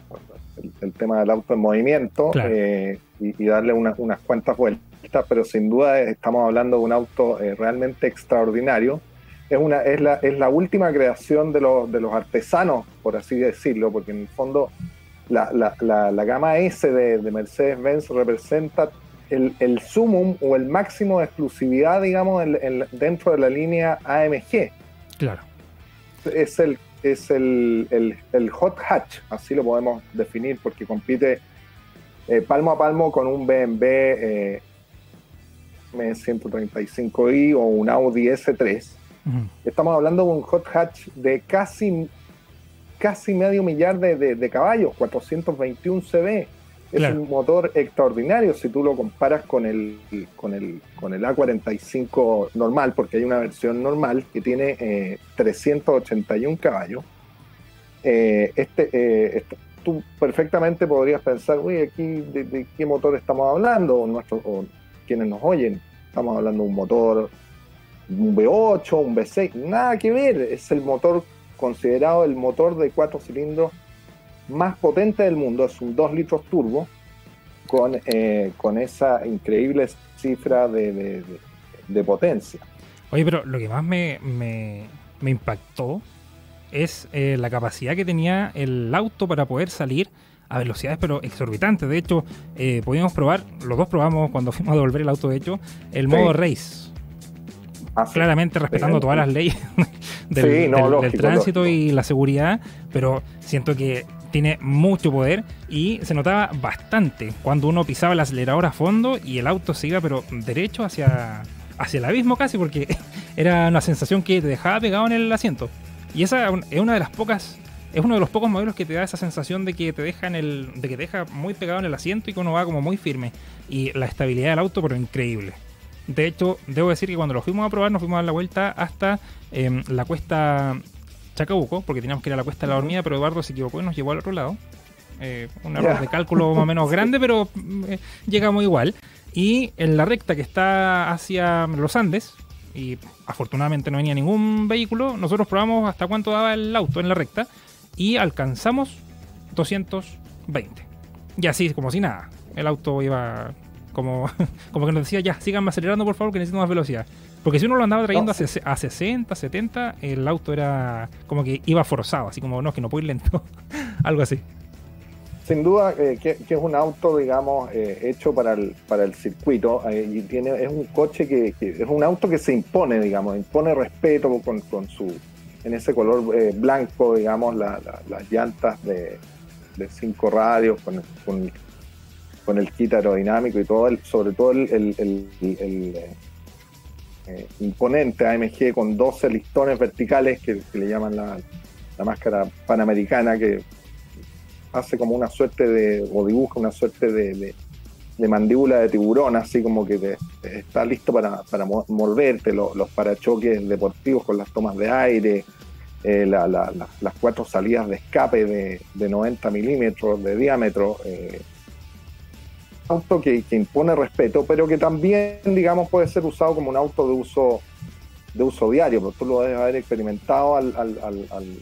el, el tema del auto en movimiento Claro. eh, y, y darle unas, unas cuantas vueltas, pero sin duda estamos hablando de un auto eh, realmente extraordinario. Es, una, es, la, es la última creación de los, de los artesanos, por así decirlo, porque en el fondo la, la, la, la gama S de, de Mercedes-Benz representa el, el sumum o el máximo de exclusividad, digamos, en- en- dentro de la línea AMG. Claro. Es el, es el, el- el hot hatch, así lo podemos definir, porque compite eh, palmo a palmo con un BMW eh, M135i o un Audi S3. Ujú. Estamos hablando de un hot hatch de casi, casi medio millar de, de- de caballos, 421 CV. Es Claro. un motor extraordinario si tú lo comparas con el, con el, con el A45 normal, porque hay una versión normal que tiene eh, 381 caballos. Eh, este, eh, este- tú perfectamente podrías pensar, uy, aquí de, de qué motor estamos hablando, o, nuestros, o quienes nos oyen. Estamos hablando de un motor un V8, un V6, nada que ver, es el motor considerado el motor de cuatro cilindros más potente del mundo, es un 2 litros turbo con, eh, con esa increíble cifra de, de- potencia. Oye, pero lo que más me, me, me impactó es eh, la capacidad que tenía el auto para poder salir a velocidades pero exorbitantes. De hecho, eh, pudimos probar, los dos probamos cuando fuimos a devolver el auto, de hecho, el Sí. modo race. Así, Claramente respetando Sí, todas las leyes del, Sí, no, del- del lógico, tránsito lógico. y la seguridad, pero siento que tiene mucho poder y se notaba bastante cuando uno pisaba el acelerador a fondo y el auto se iba pero derecho hacia, hacia el abismo casi porque era una sensación que te dejaba pegado en el asiento. Y esa es una de las pocas, es uno de los pocos modelos que te da esa sensación de que te deja en el, de que te deja muy pegado en el asiento y que uno va como muy firme. Y la estabilidad del auto, pero increíble. De hecho, debo decir que cuando lo fuimos a probar, nos fuimos a dar la vuelta hasta em, la cuesta Chacabuco, porque teníamos que ir a la cuesta de la dormida, pero Eduardo se equivocó y nos llevó al otro lado. Eh, un error de cálculo más o menos grande, pero eh, llegamos igual. Y en la recta que está hacia los Andes, y afortunadamente no venía ningún vehículo, nosotros probamos hasta cuánto daba el auto en la recta y alcanzamos 220. Y así, como si nada. El auto iba como, como que nos decía, ya, síganme acelerando por favor, que necesito más velocidad. Porque si uno lo andaba trayendo No, a, ses- a 60, 70, el auto era como que iba forzado, así como, no, que no puedo ir lento. Algo así. sin duda eh, que, que es un auto, digamos, eh, hecho para el, para el circuito eh, y tiene, es un coche que, que es un auto que se impone, digamos, impone respeto con, con su, en ese color blanco, digamos, la- la- las llantas de, de cinco radios, con, con, con el kit aerodinámico y todo, el, sobre todo el, el- el- el, eh, imponente AMG con 12 listones verticales que, que le llaman la, la máscara panamericana, que hace como una suerte de, o dibuja una suerte de, de- mandíbula de tiburón, así como que te- está listo para, para mo- moverte, lo- los parachoques deportivos con las tomas de aire, eh, la- la- las cuatro salidas de escape de, de 90 milímetros de diámetro. eh, auto que, que impone respeto, pero que también, digamos, puede ser usado como un auto de uso de uso diario, porque tú lo debes haber experimentado al, al- al- al-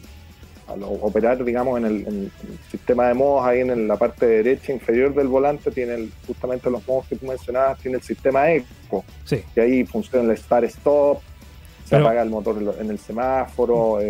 al operar, digamos, en el, en el sistema de modos, ahí en la parte derecha inferior del volante, tiene el- justamente los modos que tú mencionabas, tiene el sistema ECO, Sí. que ahí funciona el start-stop, se Pero- apaga el motor en el semáforo eh,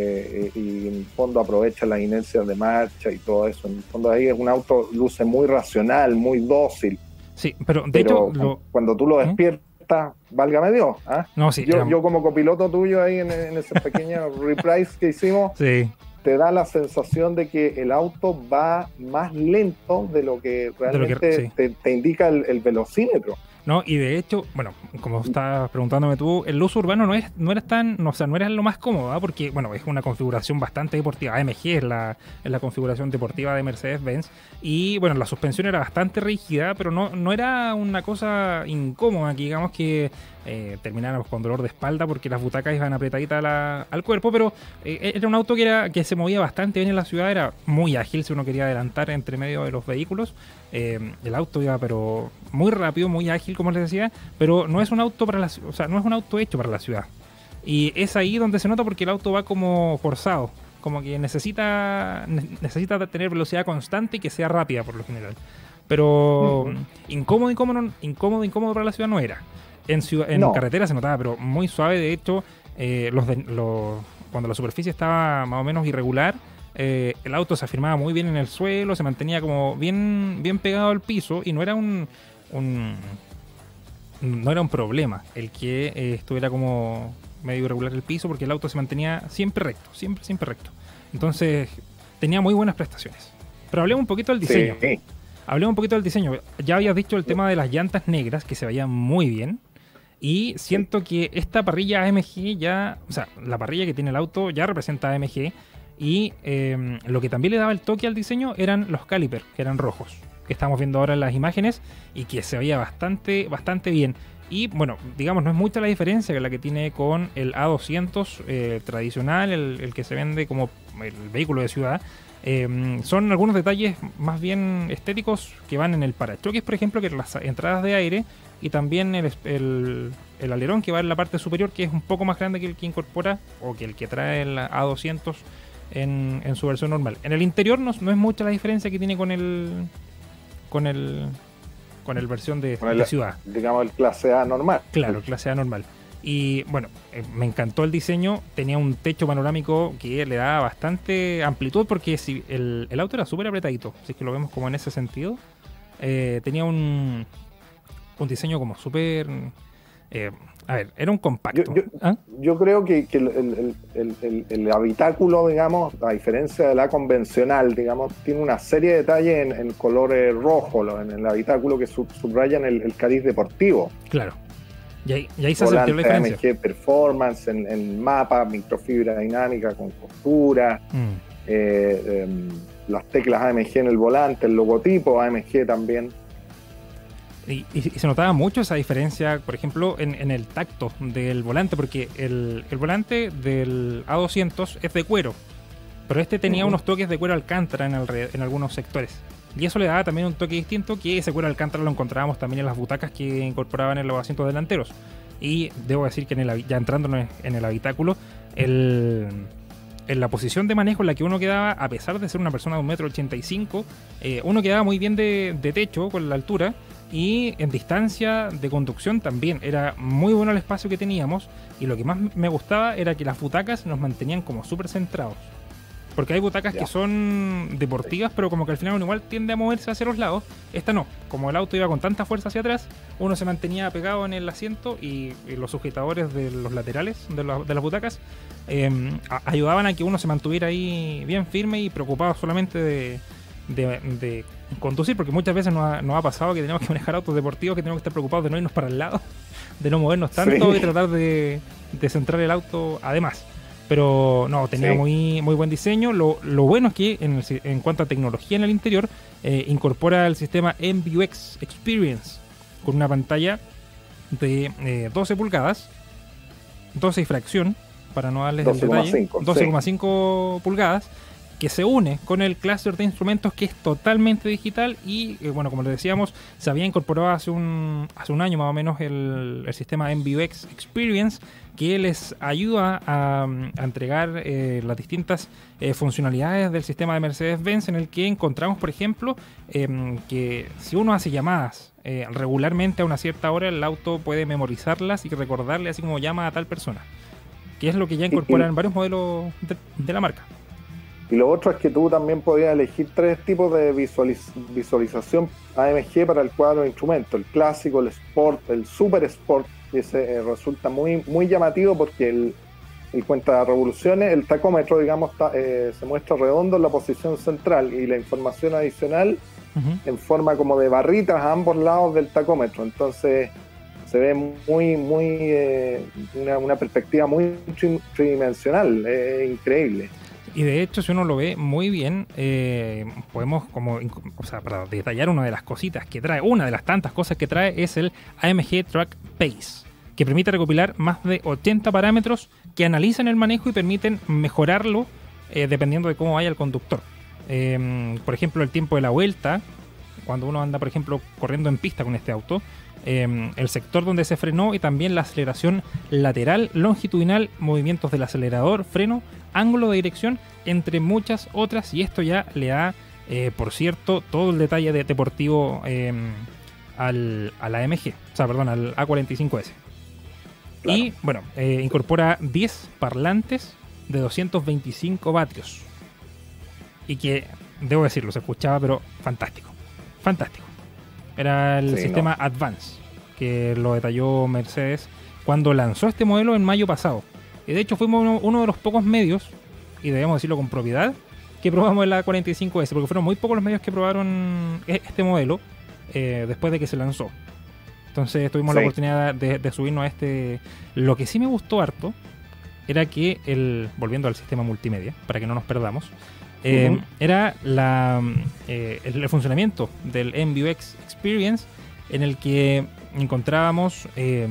eh, y en el fondo aprovecha las inercias de marcha y todo eso. En el fondo ahí es un auto, luce muy racional, muy dócil, Sí, pero de pero hecho, lo, cuando tú lo ¿Mm? despiertas, válgame Dios. ¿ah? no, sí, yo, yo como copiloto tuyo ahí en, en ese pequeño reprise que hicimos, sí, te da la sensación de que el auto va más lento de lo que realmente sí. te, te indica el, el velocímetro. No, y de hecho, bueno, como estabas preguntándome tú, el uso urbano no es, no era tan, no, o sea, no era lo más cómodo, ¿ah? porque, bueno, es una configuración bastante deportiva. AMG es la, es la configuración deportiva de Mercedes-Benz. Y bueno, la suspensión era bastante rígida, pero no, no era una cosa incómoda, que digamos que eh, termináramos con dolor de espalda porque las butacas iban apretaditas la- al cuerpo, pero eh, era un auto que, era, que se movía bastante bien en la ciudad, era muy ágil si uno quería adelantar entre medio de los vehículos. Eh, el auto iba pero muy rápido, muy ágil, como les decía, pero no es un auto para la, o sea, no es un auto hecho para la ciudad. Y es ahí donde se nota porque el auto va como forzado, como que necesita ne- necesita tener velocidad constante y que sea rápida por lo general. Pero incómodo, incómodo, incómodo, incómodo para la ciudad no era. En, ciudad, en No. carretera se notaba, pero muy suave. De hecho, eh, los de- los- cuando la superficie estaba más o menos irregular, eh, el auto se afirmaba muy bien en el suelo, se mantenía como bien, bien pegado al piso y no era un, un- no era un problema el que eh, estuviera como medio irregular el piso porque el auto se mantenía siempre recto, siempre, siempre recto. Entonces tenía muy buenas prestaciones. Pero hablemos un poquito del diseño. Sí. Hablemos un poquito del diseño. Ya habías dicho el tema de las llantas negras que se veían muy bien. Y siento que esta parrilla AMG ya, o sea, la parrilla que tiene el auto ya representa AMG. Y eh, lo que también le daba el toque al diseño eran los calipers, que eran rojos, que estamos viendo ahora en las imágenes y que se veía bastante, bastante bien. Y bueno, digamos, no es mucha la diferencia que la que tiene con el A200 eh, tradicional, el, el que se vende como el vehículo de ciudad. Eh, son algunos detalles más bien estéticos que van en el parachoques, por ejemplo, que las entradas de aire y también el, el- el alerón que va en la parte superior, que es un poco más grande que el que incorpora o que el que trae el A200 en, en su versión normal. En el interior no, no es mucha la diferencia que tiene con el con el con el versión de, Con el- de ciudad. Digamos el clase A normal. Claro, clase A normal. Y bueno, eh, me encantó el diseño. Tenía un techo panorámico que le daba bastante amplitud porque si el, el auto era súper apretadito, es que lo vemos como en ese sentido. Eh, tenía un, un diseño como súper... eh, a ver, era un compacto. Yo- yo- ¿Ah? Yo creo que, que el, el- el- el- el habitáculo, digamos, a diferencia de la convencional, digamos, tiene una serie de detalles en, en color eh, rojo, lo- en el habitáculo que sub- subrayan el, cariz deportivo. Claro. Y ahí, y ahí se sintió la Volante diferencia. AMG Performance, en, en mapa, microfibra dinámica con costura, Mm. eh, em, las teclas AMG en el volante, el logotipo AMG también. Y, y- y se notaba mucho esa diferencia, por ejemplo, en, en el tacto del volante, porque el, el volante del A200 es de cuero, pero este tenía unos toques de cuero alcántara en, alre- en algunos sectores. Y eso le daba también un toque distinto, que ese cuero alcántara lo encontrábamos también en las butacas que incorporaban en los asientos delanteros. Y debo decir que en el, ya entrando en el- en el habitáculo, el, en la posición de manejo en la que uno quedaba, a pesar de ser una persona de 1,85m, eh, uno quedaba muy bien de, de techo con la altura y en distancia de conducción también. Era muy bueno el espacio que teníamos y lo que más me gustaba era que las butacas nos mantenían como súper centrados. Porque hay butacas Ya. que son deportivas, pero como que al final uno igual tiende a moverse hacia los lados. Esta no. Como el auto iba con tanta fuerza hacia atrás, uno se mantenía pegado en el asiento y, y los sujetadores de los laterales de, la- de las butacas eh, a- ayudaban a que uno se mantuviera ahí bien firme y preocupado solamente de, de- de conducir, porque muchas veces nos ha, nos ha pasado que tenemos que manejar autos deportivos que tenemos que estar preocupados de no irnos para el lado, de no movernos tanto Sí. y tratar de, de centrar el auto además. Pero no, tenía Sí. muy, muy buen diseño. Lo, lo bueno es que en, el en cuanto a tecnología en el interior, eh, incorpora el sistema MBUX Experience con una pantalla de eh, 12 pulgadas, 12 y fracción, para no darles el detalle, 12,5, 12,5 pulgadas, que se une con el clúster de instrumentos que es totalmente digital y, eh, bueno, como les decíamos, se había incorporado hace un, hace un año más o menos el, el sistema MBUX Experience que les ayuda a, a entregar eh, las distintas eh, funcionalidades del sistema de Mercedes-Benz en el que encontramos, por ejemplo, em, que si uno hace llamadas regularmente a una cierta hora, el auto puede memorizarlas y recordarle así como llama a tal persona. Que es lo que ya incorporan varios modelos de, de la marca. Y lo otro es que tú también podías elegir tres tipos de visualiz- visualización AMG para el cuadro de instrumentos. El clásico, el Sport, el Super Sport. Y ese eh, resulta muy, muy llamativo porque el, el cuenta de revoluciones, el tacómetro, digamos, está, eh, se muestra redondo en la posición central y la información adicional en forma como de barritas a ambos lados del tacómetro. Entonces se ve muy, muy, eh, una, una perspectiva muy tri- tridimensional, es increíble. Y de hecho, si uno lo ve muy bien, eh, podemos como, o sea, para detallar una de las cositas que trae, una de las tantas cosas que trae es el AMG Track Pace, que permite recopilar más de 80 parámetros que analizan el manejo y permiten mejorarlo eh, dependiendo de cómo vaya el conductor. Eh, por ejemplo, el tiempo de la vuelta, cuando uno anda, por ejemplo, corriendo en pista con este auto, eh, el sector donde se frenó y también la aceleración lateral, longitudinal, movimientos del acelerador, freno, ángulo de dirección, entre muchas otras. Y esto ya le da, eh, por cierto, todo el detalle de deportivo eh, al, al AMG, o sea, perdón, al A45S. Y bueno, eh, incorpora 10 parlantes de 225 vatios. Y que, debo decirlo, se escuchaba, pero fantástico. Fantástico. Era el Sí, sistema Advance, que lo detalló Mercedes cuando lanzó este modelo en mayo pasado. Y de hecho fuimos uno, uno de los pocos medios, y debemos decirlo con propiedad, que probamos el A45S, porque fueron muy pocos los medios que probaron e- este modelo eh, después de que se lanzó. Entonces tuvimos la oportunidad de, de subirnos a este... Lo que sí me gustó harto era que el... Volviendo al sistema multimedia, para que no nos perdamos. Ujú. Era la, eh, el, funcionamiento del MBUX Experience en el que encontrábamos eh,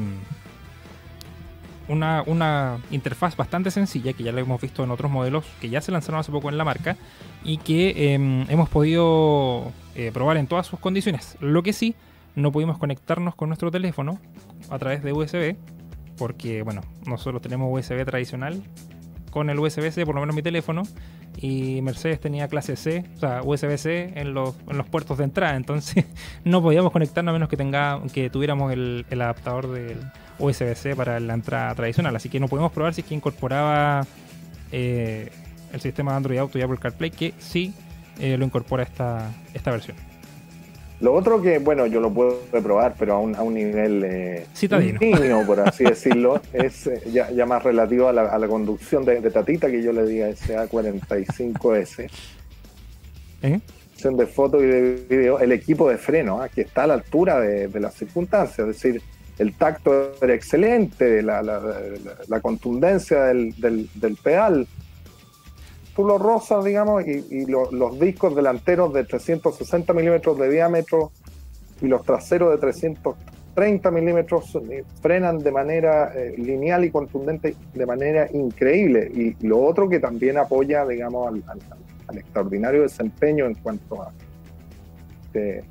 una, una interfaz bastante sencilla que ya la hemos visto en otros modelos que ya se lanzaron hace poco en la marca y que eh, hemos podido eh, probar en todas sus condiciones. Lo que sí, no pudimos conectarnos con nuestro teléfono a través de USB porque, bueno, nosotros tenemos USB tradicional con el USB-C, por lo menos mi teléfono, y Mercedes tenía clase C, o sea, USB-C en los, en los puertos de entrada, entonces no podíamos conectarnos a menos que, tenga, que tuviéramos el, adaptador del USB-C para la entrada tradicional, así que no podemos probar si es que incorporaba eh, el sistema Android Auto y Apple CarPlay, que sí eh, lo incorpora esta, esta versión. Lo otro que, bueno, yo lo puedo probar, pero a un, a un nivel eh, niño, por así decirlo, es eh, ya, ya más relativo a la, a la conducción de, de Tatita, que yo le diga ese A45S. ¿Eh? De foto y de video, el equipo de freno, ah, que está a la altura de, de las circunstancias, es decir, el tacto era excelente, la, la- la- la contundencia del, del- del pedal. Tú lo rozas, digamos, y, y lo- los discos delanteros de 360 milímetros de diámetro y los traseros de 330 milímetros eh, frenan de manera eh, lineal y contundente de manera increíble. Y lo otro que también apoya, digamos, al, al- al extraordinario desempeño en cuanto a este,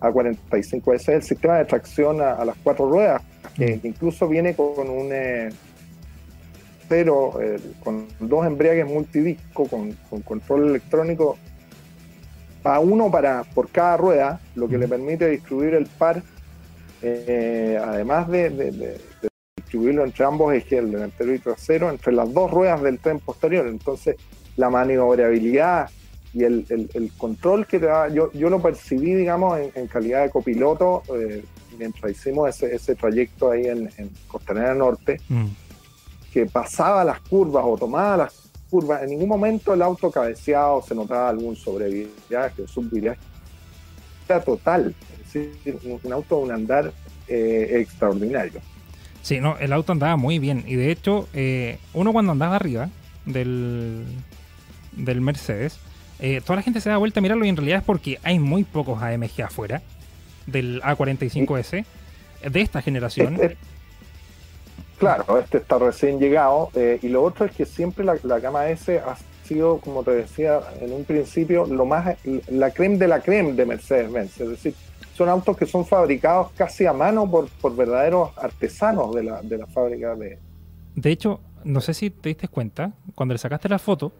A45S es el sistema de tracción a, a las cuatro ruedas, que, que incluso viene con un eh, pero eh, con dos embriagues multidisco con, con control electrónico a uno para por cada rueda, lo que le permite distribuir el par, eh, además de, de- de- de distribuirlo entre ambos ejes, el delantero y trasero, entre las dos ruedas del tren posterior. Entonces, la maniobrabilidad y el, el- el control que te da, yo, yo lo percibí, digamos, en, en calidad de copiloto eh, mientras hicimos ese, ese trayecto ahí en, en Costanera Norte, Mm. Que pasaba las curvas o tomaba las curvas, en ningún momento el auto cabeceado se notaba algún sobreviaje o subviaje. Era total, es decir, un, un auto de un andar eh, extraordinario. Sí, no, el auto andaba muy bien. Y de hecho, eh, uno cuando andaba arriba del, del Mercedes, eh, toda la gente se da vuelta a mirarlo y en realidad es porque hay muy pocos AMG afuera del A45S de esta generación. Este- claro, este está recién llegado. eh, y lo otro es que siempre la, la gama S ha sido, como te decía en un principio, lo más la creme de la creme de Mercedes-Benz. Es decir, son autos que son fabricados casi a mano por, verdaderos artesanos de la, de la fábrica de... De hecho, no sé si te diste cuenta, cuando le sacaste la foto,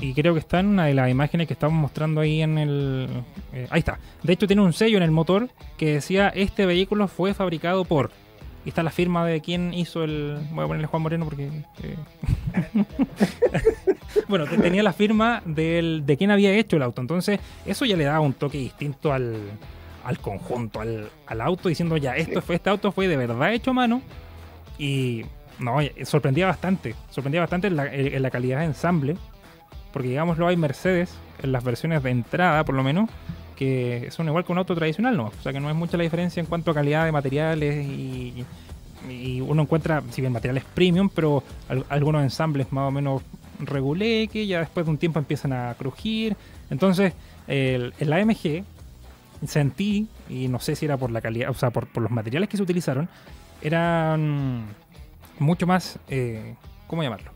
y creo que está en una de las imágenes que estamos mostrando ahí en el... eh, ahí está. De hecho, tiene un sello en el motor que decía, este vehículo fue fabricado por... Y está la firma de quién hizo el... Voy a ponerle Juan Moreno porque... eh, bueno, te- tenía la firma del, de quién había hecho el auto. Entonces, eso ya le daba un toque distinto al, al conjunto, al, al auto, diciendo ya, esto fue, este auto fue de verdad hecho a mano. Y no, eh, sorprendía bastante. Sorprendía bastante en la, en la calidad de ensamble. Porque digámoslo, hay Mercedes, en las versiones de entrada por lo menos, que son igual que un auto tradicional, ¿no? O sea que no es mucha la diferencia en cuanto a calidad de materiales y, uno encuentra, si bien materiales premium, pero al- algunos ensambles más o menos regulé, que ya después de un tiempo empiezan a crujir. Entonces, el, el AMG sentí, y no sé si era por la calidad, o sea, por, por los materiales que se utilizaron, eran mucho más, eh, ¿cómo llamarlo?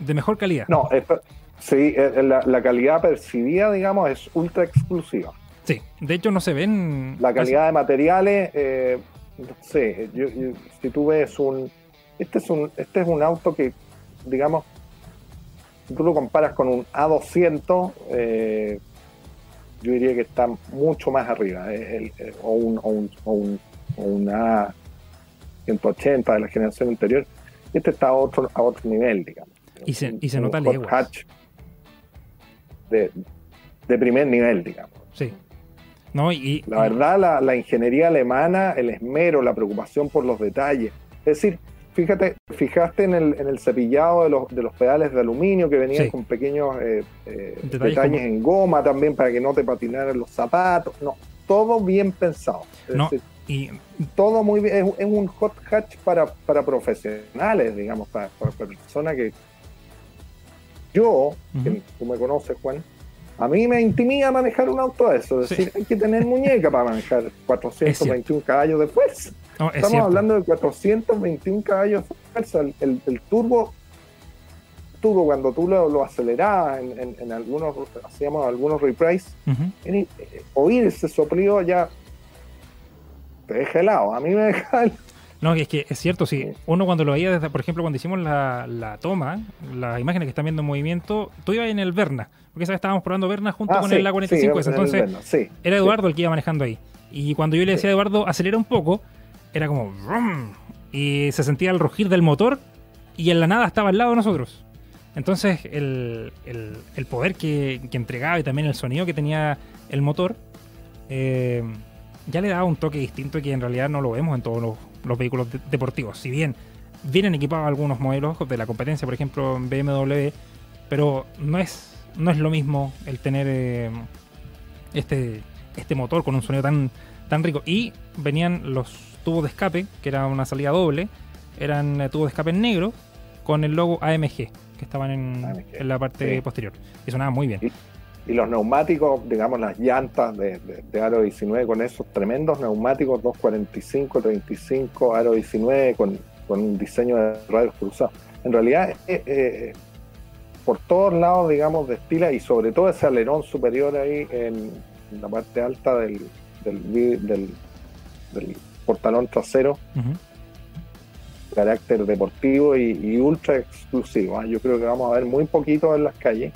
De mejor calidad. No, esto- sí, eh, la, la calidad percibida, digamos, es ultra exclusiva. Sí, de hecho no se ven... La calidad de materiales, eh, no sé, yo- yo- si tú ves un este, es un... este es un auto que, digamos, si tú lo comparas con un A200, eh, yo diría que está mucho más arriba, eh, el- el- o, un, o, un, o, un, o un A180 de la generación anterior. Este está a otro, a otro nivel, digamos. Y se- y se nota de, de primer nivel, digamos. Sí. No, y, La verdad, la, la ingeniería alemana, el esmero, la preocupación por los detalles. Es decir, fíjate, fijaste en el, en el cepillado de los, de los pedales de aluminio que venían Sí. con pequeños eh, eh, Detalles detalles, como- en goma también para que no te patinaran los zapatos. No, todo bien pensado. Es No, decir, y todo muy bien. Es, es un hot hatch para, para profesionales, digamos, para, para personas que. Yo, que Ujú. tú me conoces, Juan, a mí me intimida manejar un auto de eso. Es Sí. decir, hay que tener muñeca para manejar 421 caballos de fuerza. no, es Estamos cierto. hablando de 421 caballos de fuerza. El, el- el turbo, turbo, cuando tú lo, lo acelerabas en, en- en algunos, hacíamos algunos reprise, Ujú. en- eh, oír ese soplido ya te deja helado. A mí me deja helado. No, es que es cierto, sí. Uno cuando lo veía, desde, por ejemplo, cuando hicimos la, la toma, las imágenes que están viendo en movimiento, tú ibas en el Verna, porque esa vez estábamos probando Verna junto Ah, con sí, el A45, sí, el entonces sí, era. Eduardo el que iba manejando ahí. Y cuando yo le decía a Eduardo, acelera un poco, era como... "Vrum", Y se sentía el rugir del motor y en la nada estaba al lado de nosotros. Entonces el, el- el poder que, que entregaba y también el sonido que tenía el motor eh, ya le daba un toque distinto que en realidad no lo vemos en todos los, los vehículos de- deportivos. Si bien vienen equipados algunos modelos de la competencia, por ejemplo en BMW, pero no es, no es lo mismo el tener eh, este, este motor con un sonido tan, tan rico. Y venían los tubos de escape, que era una salida doble, eran eh, tubos de escape en negro con el logo AMG, que estaban en, AMG, en la parte sí. posterior. Y sonaba muy bien. Y los neumáticos, digamos, las llantas de, de- de Aro 19 con esos tremendos neumáticos 245, 35, Aro 19 con, con un diseño de radios cruzados. En realidad, eh, eh, por todos lados, digamos, destila y sobre todo ese alerón superior ahí en la parte alta del, del, del- del portalón trasero, carácter deportivo y, y ultra exclusivo. ¿ah? Yo creo que vamos a ver muy poquito en las calles.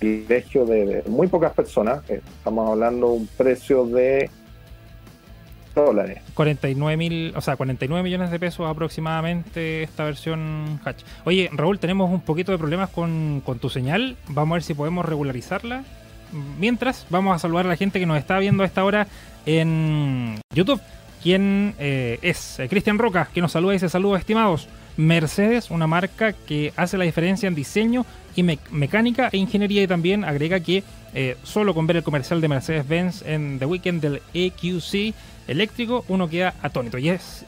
Privilegio de, muy pocas personas. eh, Estamos hablando de un precio de dólares. 49 mil, o sea, 49 millones de pesos aproximadamente esta versión hatch. Oye, Raúl, tenemos un poquito de problemas con, con tu señal. Vamos a ver si podemos regularizarla. Mientras, vamos a saludar a la gente que nos está viendo a esta hora en YouTube. ¿Quién eh, es? Eh, Cristian Roca, que nos saluda y dice saludos estimados. Mercedes, una marca que hace la diferencia en diseño y me- mecánica e ingeniería y también agrega que eh, solo con ver el comercial de Mercedes-Benz en The Weekend del EQC eléctrico uno queda atónito. Y es,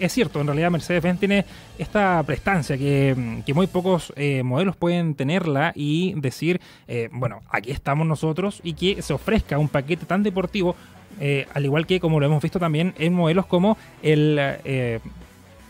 es, cierto, en realidad Mercedes-Benz tiene esta prestancia que, que muy pocos eh, modelos pueden tenerla y decir, eh, bueno, aquí estamos nosotros y que se ofrezca un paquete tan deportivo, al igual que como lo hemos visto también en modelos como el...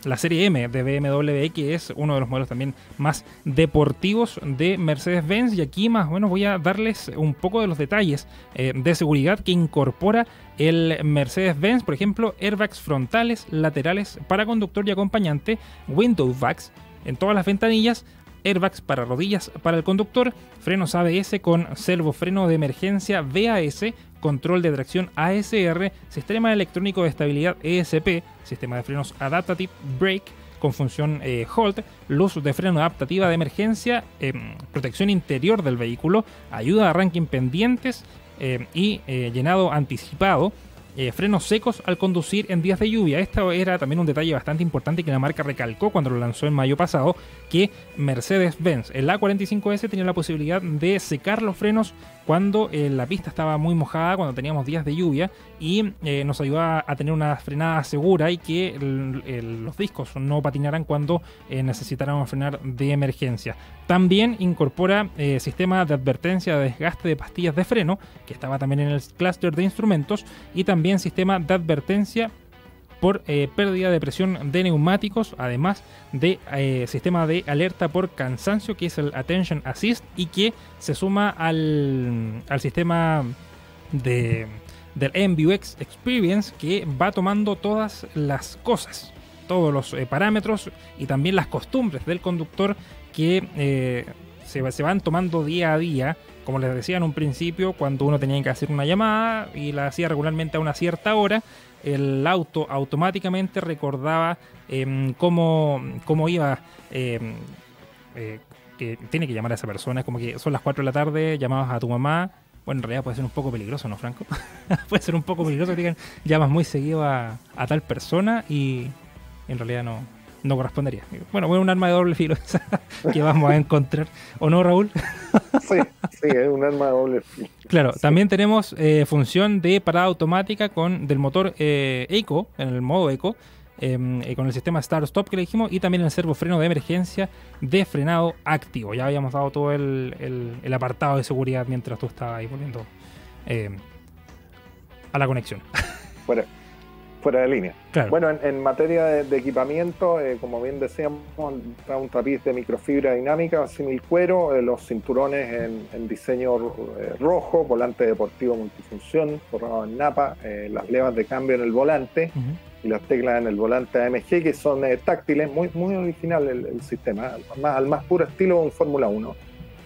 la serie M de BMW, que es uno de los modelos también más deportivos de Mercedes-Benz. Y aquí más o menos voy a darles un poco de los detalles eh, de seguridad que incorpora el Mercedes-Benz. Por ejemplo, airbags frontales, laterales para conductor y acompañante, window bags en todas las ventanillas, airbags para rodillas para el conductor, frenos ABS con servo freno de emergencia VAS, control de tracción ASR, sistema electrónico de estabilidad ESP, sistema de frenos Adaptative Brake con función eh, Hold, luz de freno adaptativa de emergencia, em, protección interior del vehículo, ayuda a arranque en pendientes em, y eh, llenado anticipado. Eh, frenos secos al conducir en días de lluvia. Esto era también un detalle bastante importante que la marca recalcó cuando lo lanzó en mayo pasado, que Mercedes-Benz, el A45S tenía la posibilidad de secar los frenos cuando eh, la pista estaba muy mojada, cuando teníamos días de lluvia, y eh, nos ayudaba a tener una frenada segura y que los discos no patinaran cuando eh, necesitáramos frenar de emergencia. También incorpora eh, sistema de advertencia de desgaste de pastillas de freno, que estaba también en el clúster de instrumentos, y también sistema de advertencia por eh, pérdida de presión de neumáticos, además de eh, sistema de alerta por cansancio, que es el Attention Assist, y que se suma al, al sistema de, del MBUX Experience, que va tomando todas las cosas, todos los eh, parámetros y también las costumbres del conductor que se, se van tomando día a día. Como les decía en un principio, cuando uno tenía que hacer una llamada y la hacía regularmente a una cierta hora, el auto automáticamente recordaba em, cómo, cómo iba, em, eh, que tiene que llamar a esa persona, es como que son las 4 de la tarde, llamabas a tu mamá, bueno, en realidad puede ser un poco peligroso, ¿no, Franco? puede ser un poco peligroso digan, llamas muy seguido a tal persona y en realidad no, no correspondería. Bueno, bueno, un arma de doble filo que vamos a encontrar, ¿o no, Raúl? Sí, sí, es un arma de doble filo. Claro, Sí. también tenemos eh, función de parada automática con del motor eh, Eco, en el modo Eco, em, eh, con el sistema Start Stop que le dijimos, y también el servo freno de emergencia de frenado activo. Ya habíamos dado todo el, el- el apartado de seguridad mientras tú estabas ahí volviendo eh, a la conexión. Fuera, fuera de línea. Claro. Bueno, en, en materia de, de equipamiento, eh, como bien decíamos, trae un tapiz de microfibra dinámica, simil cuero, eh, los cinturones en, en diseño eh, rojo, volante deportivo multifunción, forrado en napa, las levas de cambio en el volante Ujú. y las teclas en el volante AMG que son táctiles, muy, muy original el, el sistema, al más, al más puro estilo de un Fórmula 1.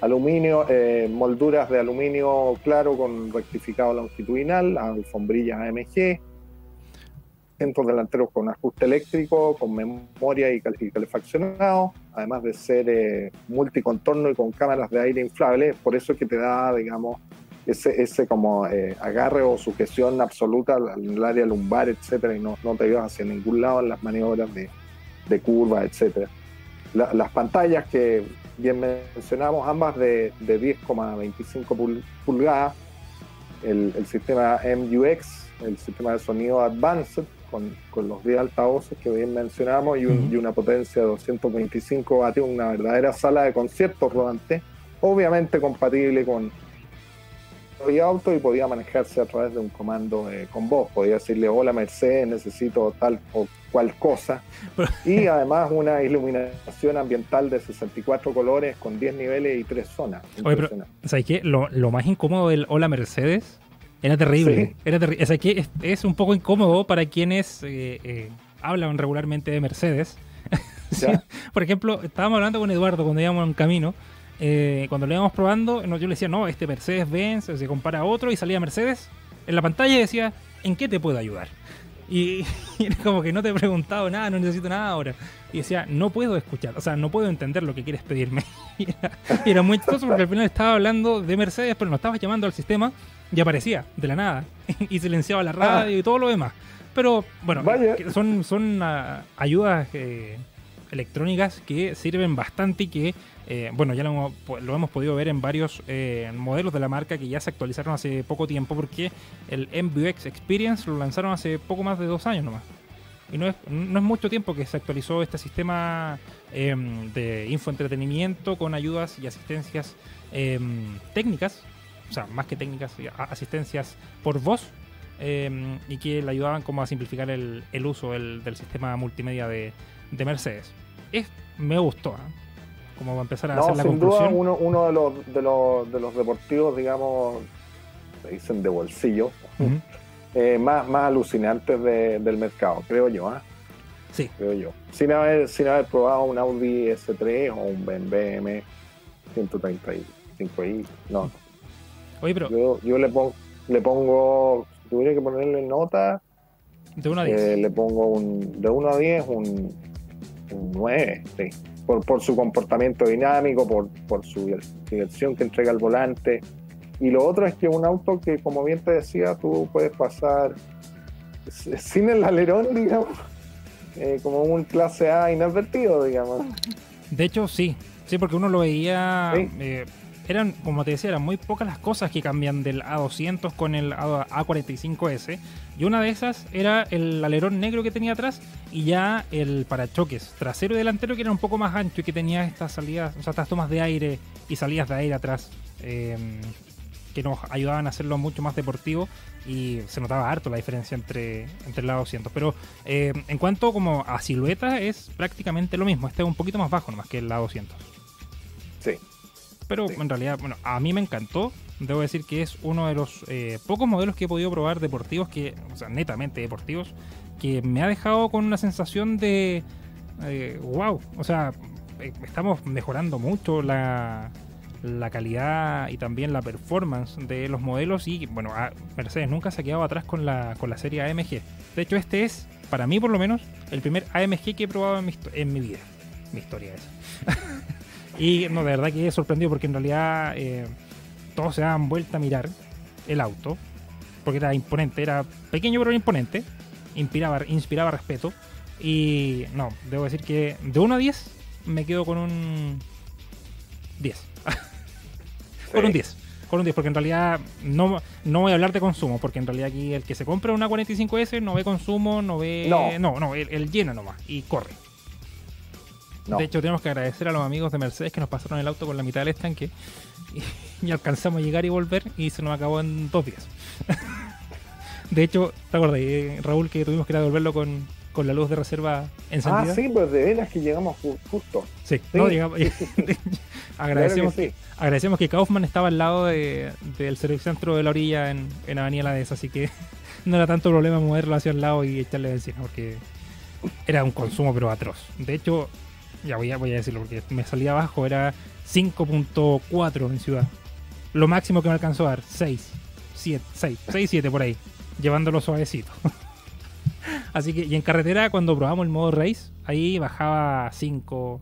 Aluminio, eh, molduras de aluminio claro con rectificado longitudinal, alfombrillas AMG, centros delanteros con ajuste eléctrico, con memoria y, cal- calefaccionado, además de ser eh, multicontorno y con cámaras de aire inflable, por eso es que te da, digamos, ese, ese como eh, agarre o sujeción absoluta el área lumbar, etcétera, y no, no te llevas hacia ningún lado en las maniobras de, de curva, etcétera. La- las pantallas que bien mencionamos, ambas de, de 10,25 pul- pulgadas, el, el sistema MUX, el sistema de sonido Advanced, con, con los 10 altavoces que bien mencionamos y, un- Ujú. y una potencia de 225 vatios, una verdadera sala de conciertos rodante, obviamente compatible con y auto y podía manejarse a través de un comando eh, con voz. Podía decirle, hola Mercedes, necesito tal o cual cosa. Y además una iluminación ambiental de 64 colores con 10 niveles y 3 zonas. Oye, pero. ¿sabes qué? Lo, lo más incómodo del Hola Mercedes era terrible. Sí. Era terrible. ¿Sabes qué? Es, es un poco incómodo para quienes eh, eh, hablan regularmente de Mercedes. Sí. Por ejemplo, estábamos hablando con Eduardo cuando íbamos en camino. eh, cuando lo íbamos probando, yo le decía, no, este Mercedes Benz se compara a otro y salía Mercedes en la pantalla y decía, ¿en qué te puedo ayudar? Y, y era como que no te he preguntado nada, no necesito nada ahora. Y decía, no puedo escuchar, o sea, no puedo entender lo que quieres pedirme. Y era, y era muy chistoso porque al final estaba hablando de Mercedes, pero no estabas llamando al sistema y aparecía de la nada. Y silenciaba la radio y todo lo demás. Pero bueno, Vaya. son, son ah, ayudas eh, electrónicas que sirven bastante y que, eh, bueno, ya lo hemos, podido ver en varios eh, modelos de la marca que ya se actualizaron hace poco tiempo porque el MVX Experience lo lanzaron hace poco más de dos años nomás. Y no es, no es mucho tiempo que se actualizó este sistema em, de infoentretenimiento con ayudas y asistencias em, técnicas, o sea, más que técnicas, asistencias por voz, em, y que le ayudaban como a simplificar el, uso del, sistema multimedia de, de Mercedes. Es, me gustó, ¿ah? Como va a empezar a No, hacer la sin duda conclusión. uno, uno de, los, de, los, de los deportivos, digamos, se dicen de bolsillo, eh, más, más alucinantes de- del mercado, creo yo, ¿ah? Sí. creo yo. Sin haber, sin haber probado un Audi S3 o un BMW 135i, no. Oye, pero Yo, yo le, pongo, le pongo, tuviera que ponerle nota, de 1 a 10. eh, le pongo un, de 1 a 10 un, un 9, sí. Por, por su comportamiento dinámico, por, por su dirección que entrega el volante. Y lo otro es que un auto que, como bien te decía, tú puedes pasar sin el alerón, digamos, eh, como un clase A inadvertido, digamos. De hecho, sí. Sí, porque uno lo veía. Sí. eh, eran, como te decía, eran muy pocas las cosas que cambian del A200 con el A- A45S. Y una de esas era el alerón negro que tenía atrás y ya el parachoques trasero y delantero que era un poco más ancho y que tenía estas salidas, o sea, estas tomas de aire y salidas de aire atrás. eh, que nos ayudaban a hacerlo mucho más deportivo y se notaba harto la diferencia entre, entre el A200. Pero eh, en cuanto como a silueta es prácticamente lo mismo. Este es un poquito más bajo nomás que el A200. Sí. Pero Sí. en realidad, bueno, a mí me encantó. Debo decir que es uno de los eh, pocos modelos que he podido probar deportivos, que, o sea, netamente deportivos, que me ha dejado con una sensación de eh, wow. O sea, eh, estamos mejorando mucho la, la calidad y también la performance de los modelos. Y bueno, a- Mercedes nunca se ha quedado atrás con la, con la serie AMG. De hecho, este es, para mí por lo menos, el primer AMG que he probado en mi, en mi vida. Mi historia es. Y no, de verdad que he sorprendido porque en realidad eh, todos se daban vuelta a mirar el auto. Porque era imponente, era pequeño pero imponente. Inspiraba, inspiraba respeto. Y no, debo decir que de 1 a 10 me quedo con un 10. con un 10. Con un 10, porque en realidad no, no voy a hablar de consumo, porque en realidad aquí el que se compra una 45S no ve consumo, no ve... No. no, no, él, él llena nomás y corre. No. De hecho, tenemos que agradecer a los amigos de Mercedes que nos pasaron el auto con la mitad del estanque y, y alcanzamos a llegar y volver y se nos acabó en dos días. de hecho, ¿te acuerdas, eh, Raúl, que tuvimos que ir a devolverlo con, con la luz de reserva encendida? Ah, sí, pues de veras que llegamos ju- justo. Sí, Sí. no, llegamos- agradecemos, Claro que sí. agradecemos que Kaufman estaba al lado de- del servicio centro de la orilla en, en Avenida La Dehesa, así que no era tanto problema moverlo hacia el lado y echarle benzina, porque era un consumo pero atroz. De hecho, ya voy a, voy a decirlo, porque me salía abajo, era 5.4 en ciudad. Lo máximo que me alcanzó a dar, 6, 7, 6, 6, 7 por ahí, llevándolo suavecito. Así que, y en carretera, cuando probamos el modo race, ahí bajaba 5,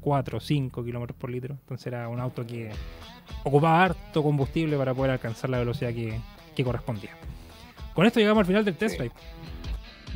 4, 5 kilómetros por litro. Entonces era un auto que ocupaba harto combustible para poder alcanzar la velocidad que, que correspondía. Con esto llegamos al final del test drive.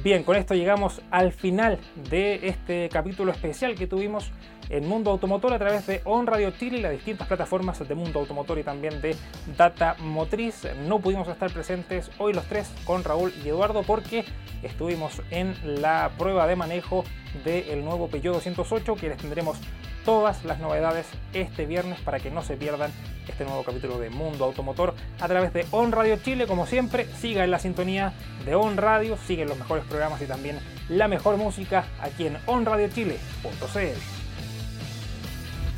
Bien, con esto llegamos al final de este capítulo especial que tuvimos en Mundo Automotor a través de On Radio Chile y las distintas plataformas de Mundo Automotor y también de Data Motriz. No pudimos estar presentes hoy los tres con Raúl y Eduardo porque estuvimos en la prueba de manejo del nuevo Peugeot 208 que les tendremos todas las novedades este viernes para que no se pierdan este nuevo capítulo de Mundo Automotor a través de On Radio Chile. Como siempre, siga en la sintonía de On Radio, siguen los mejores programas y también la mejor música aquí en onradiochile.cl.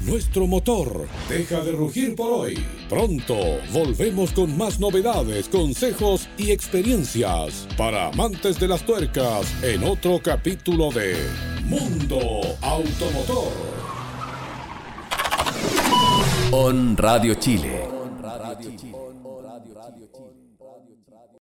Nuestro motor deja de rugir por hoy. Pronto volvemos con más novedades, consejos y experiencias para amantes de las tuercas en otro capítulo de Mundo Automotor. On Radio Chile.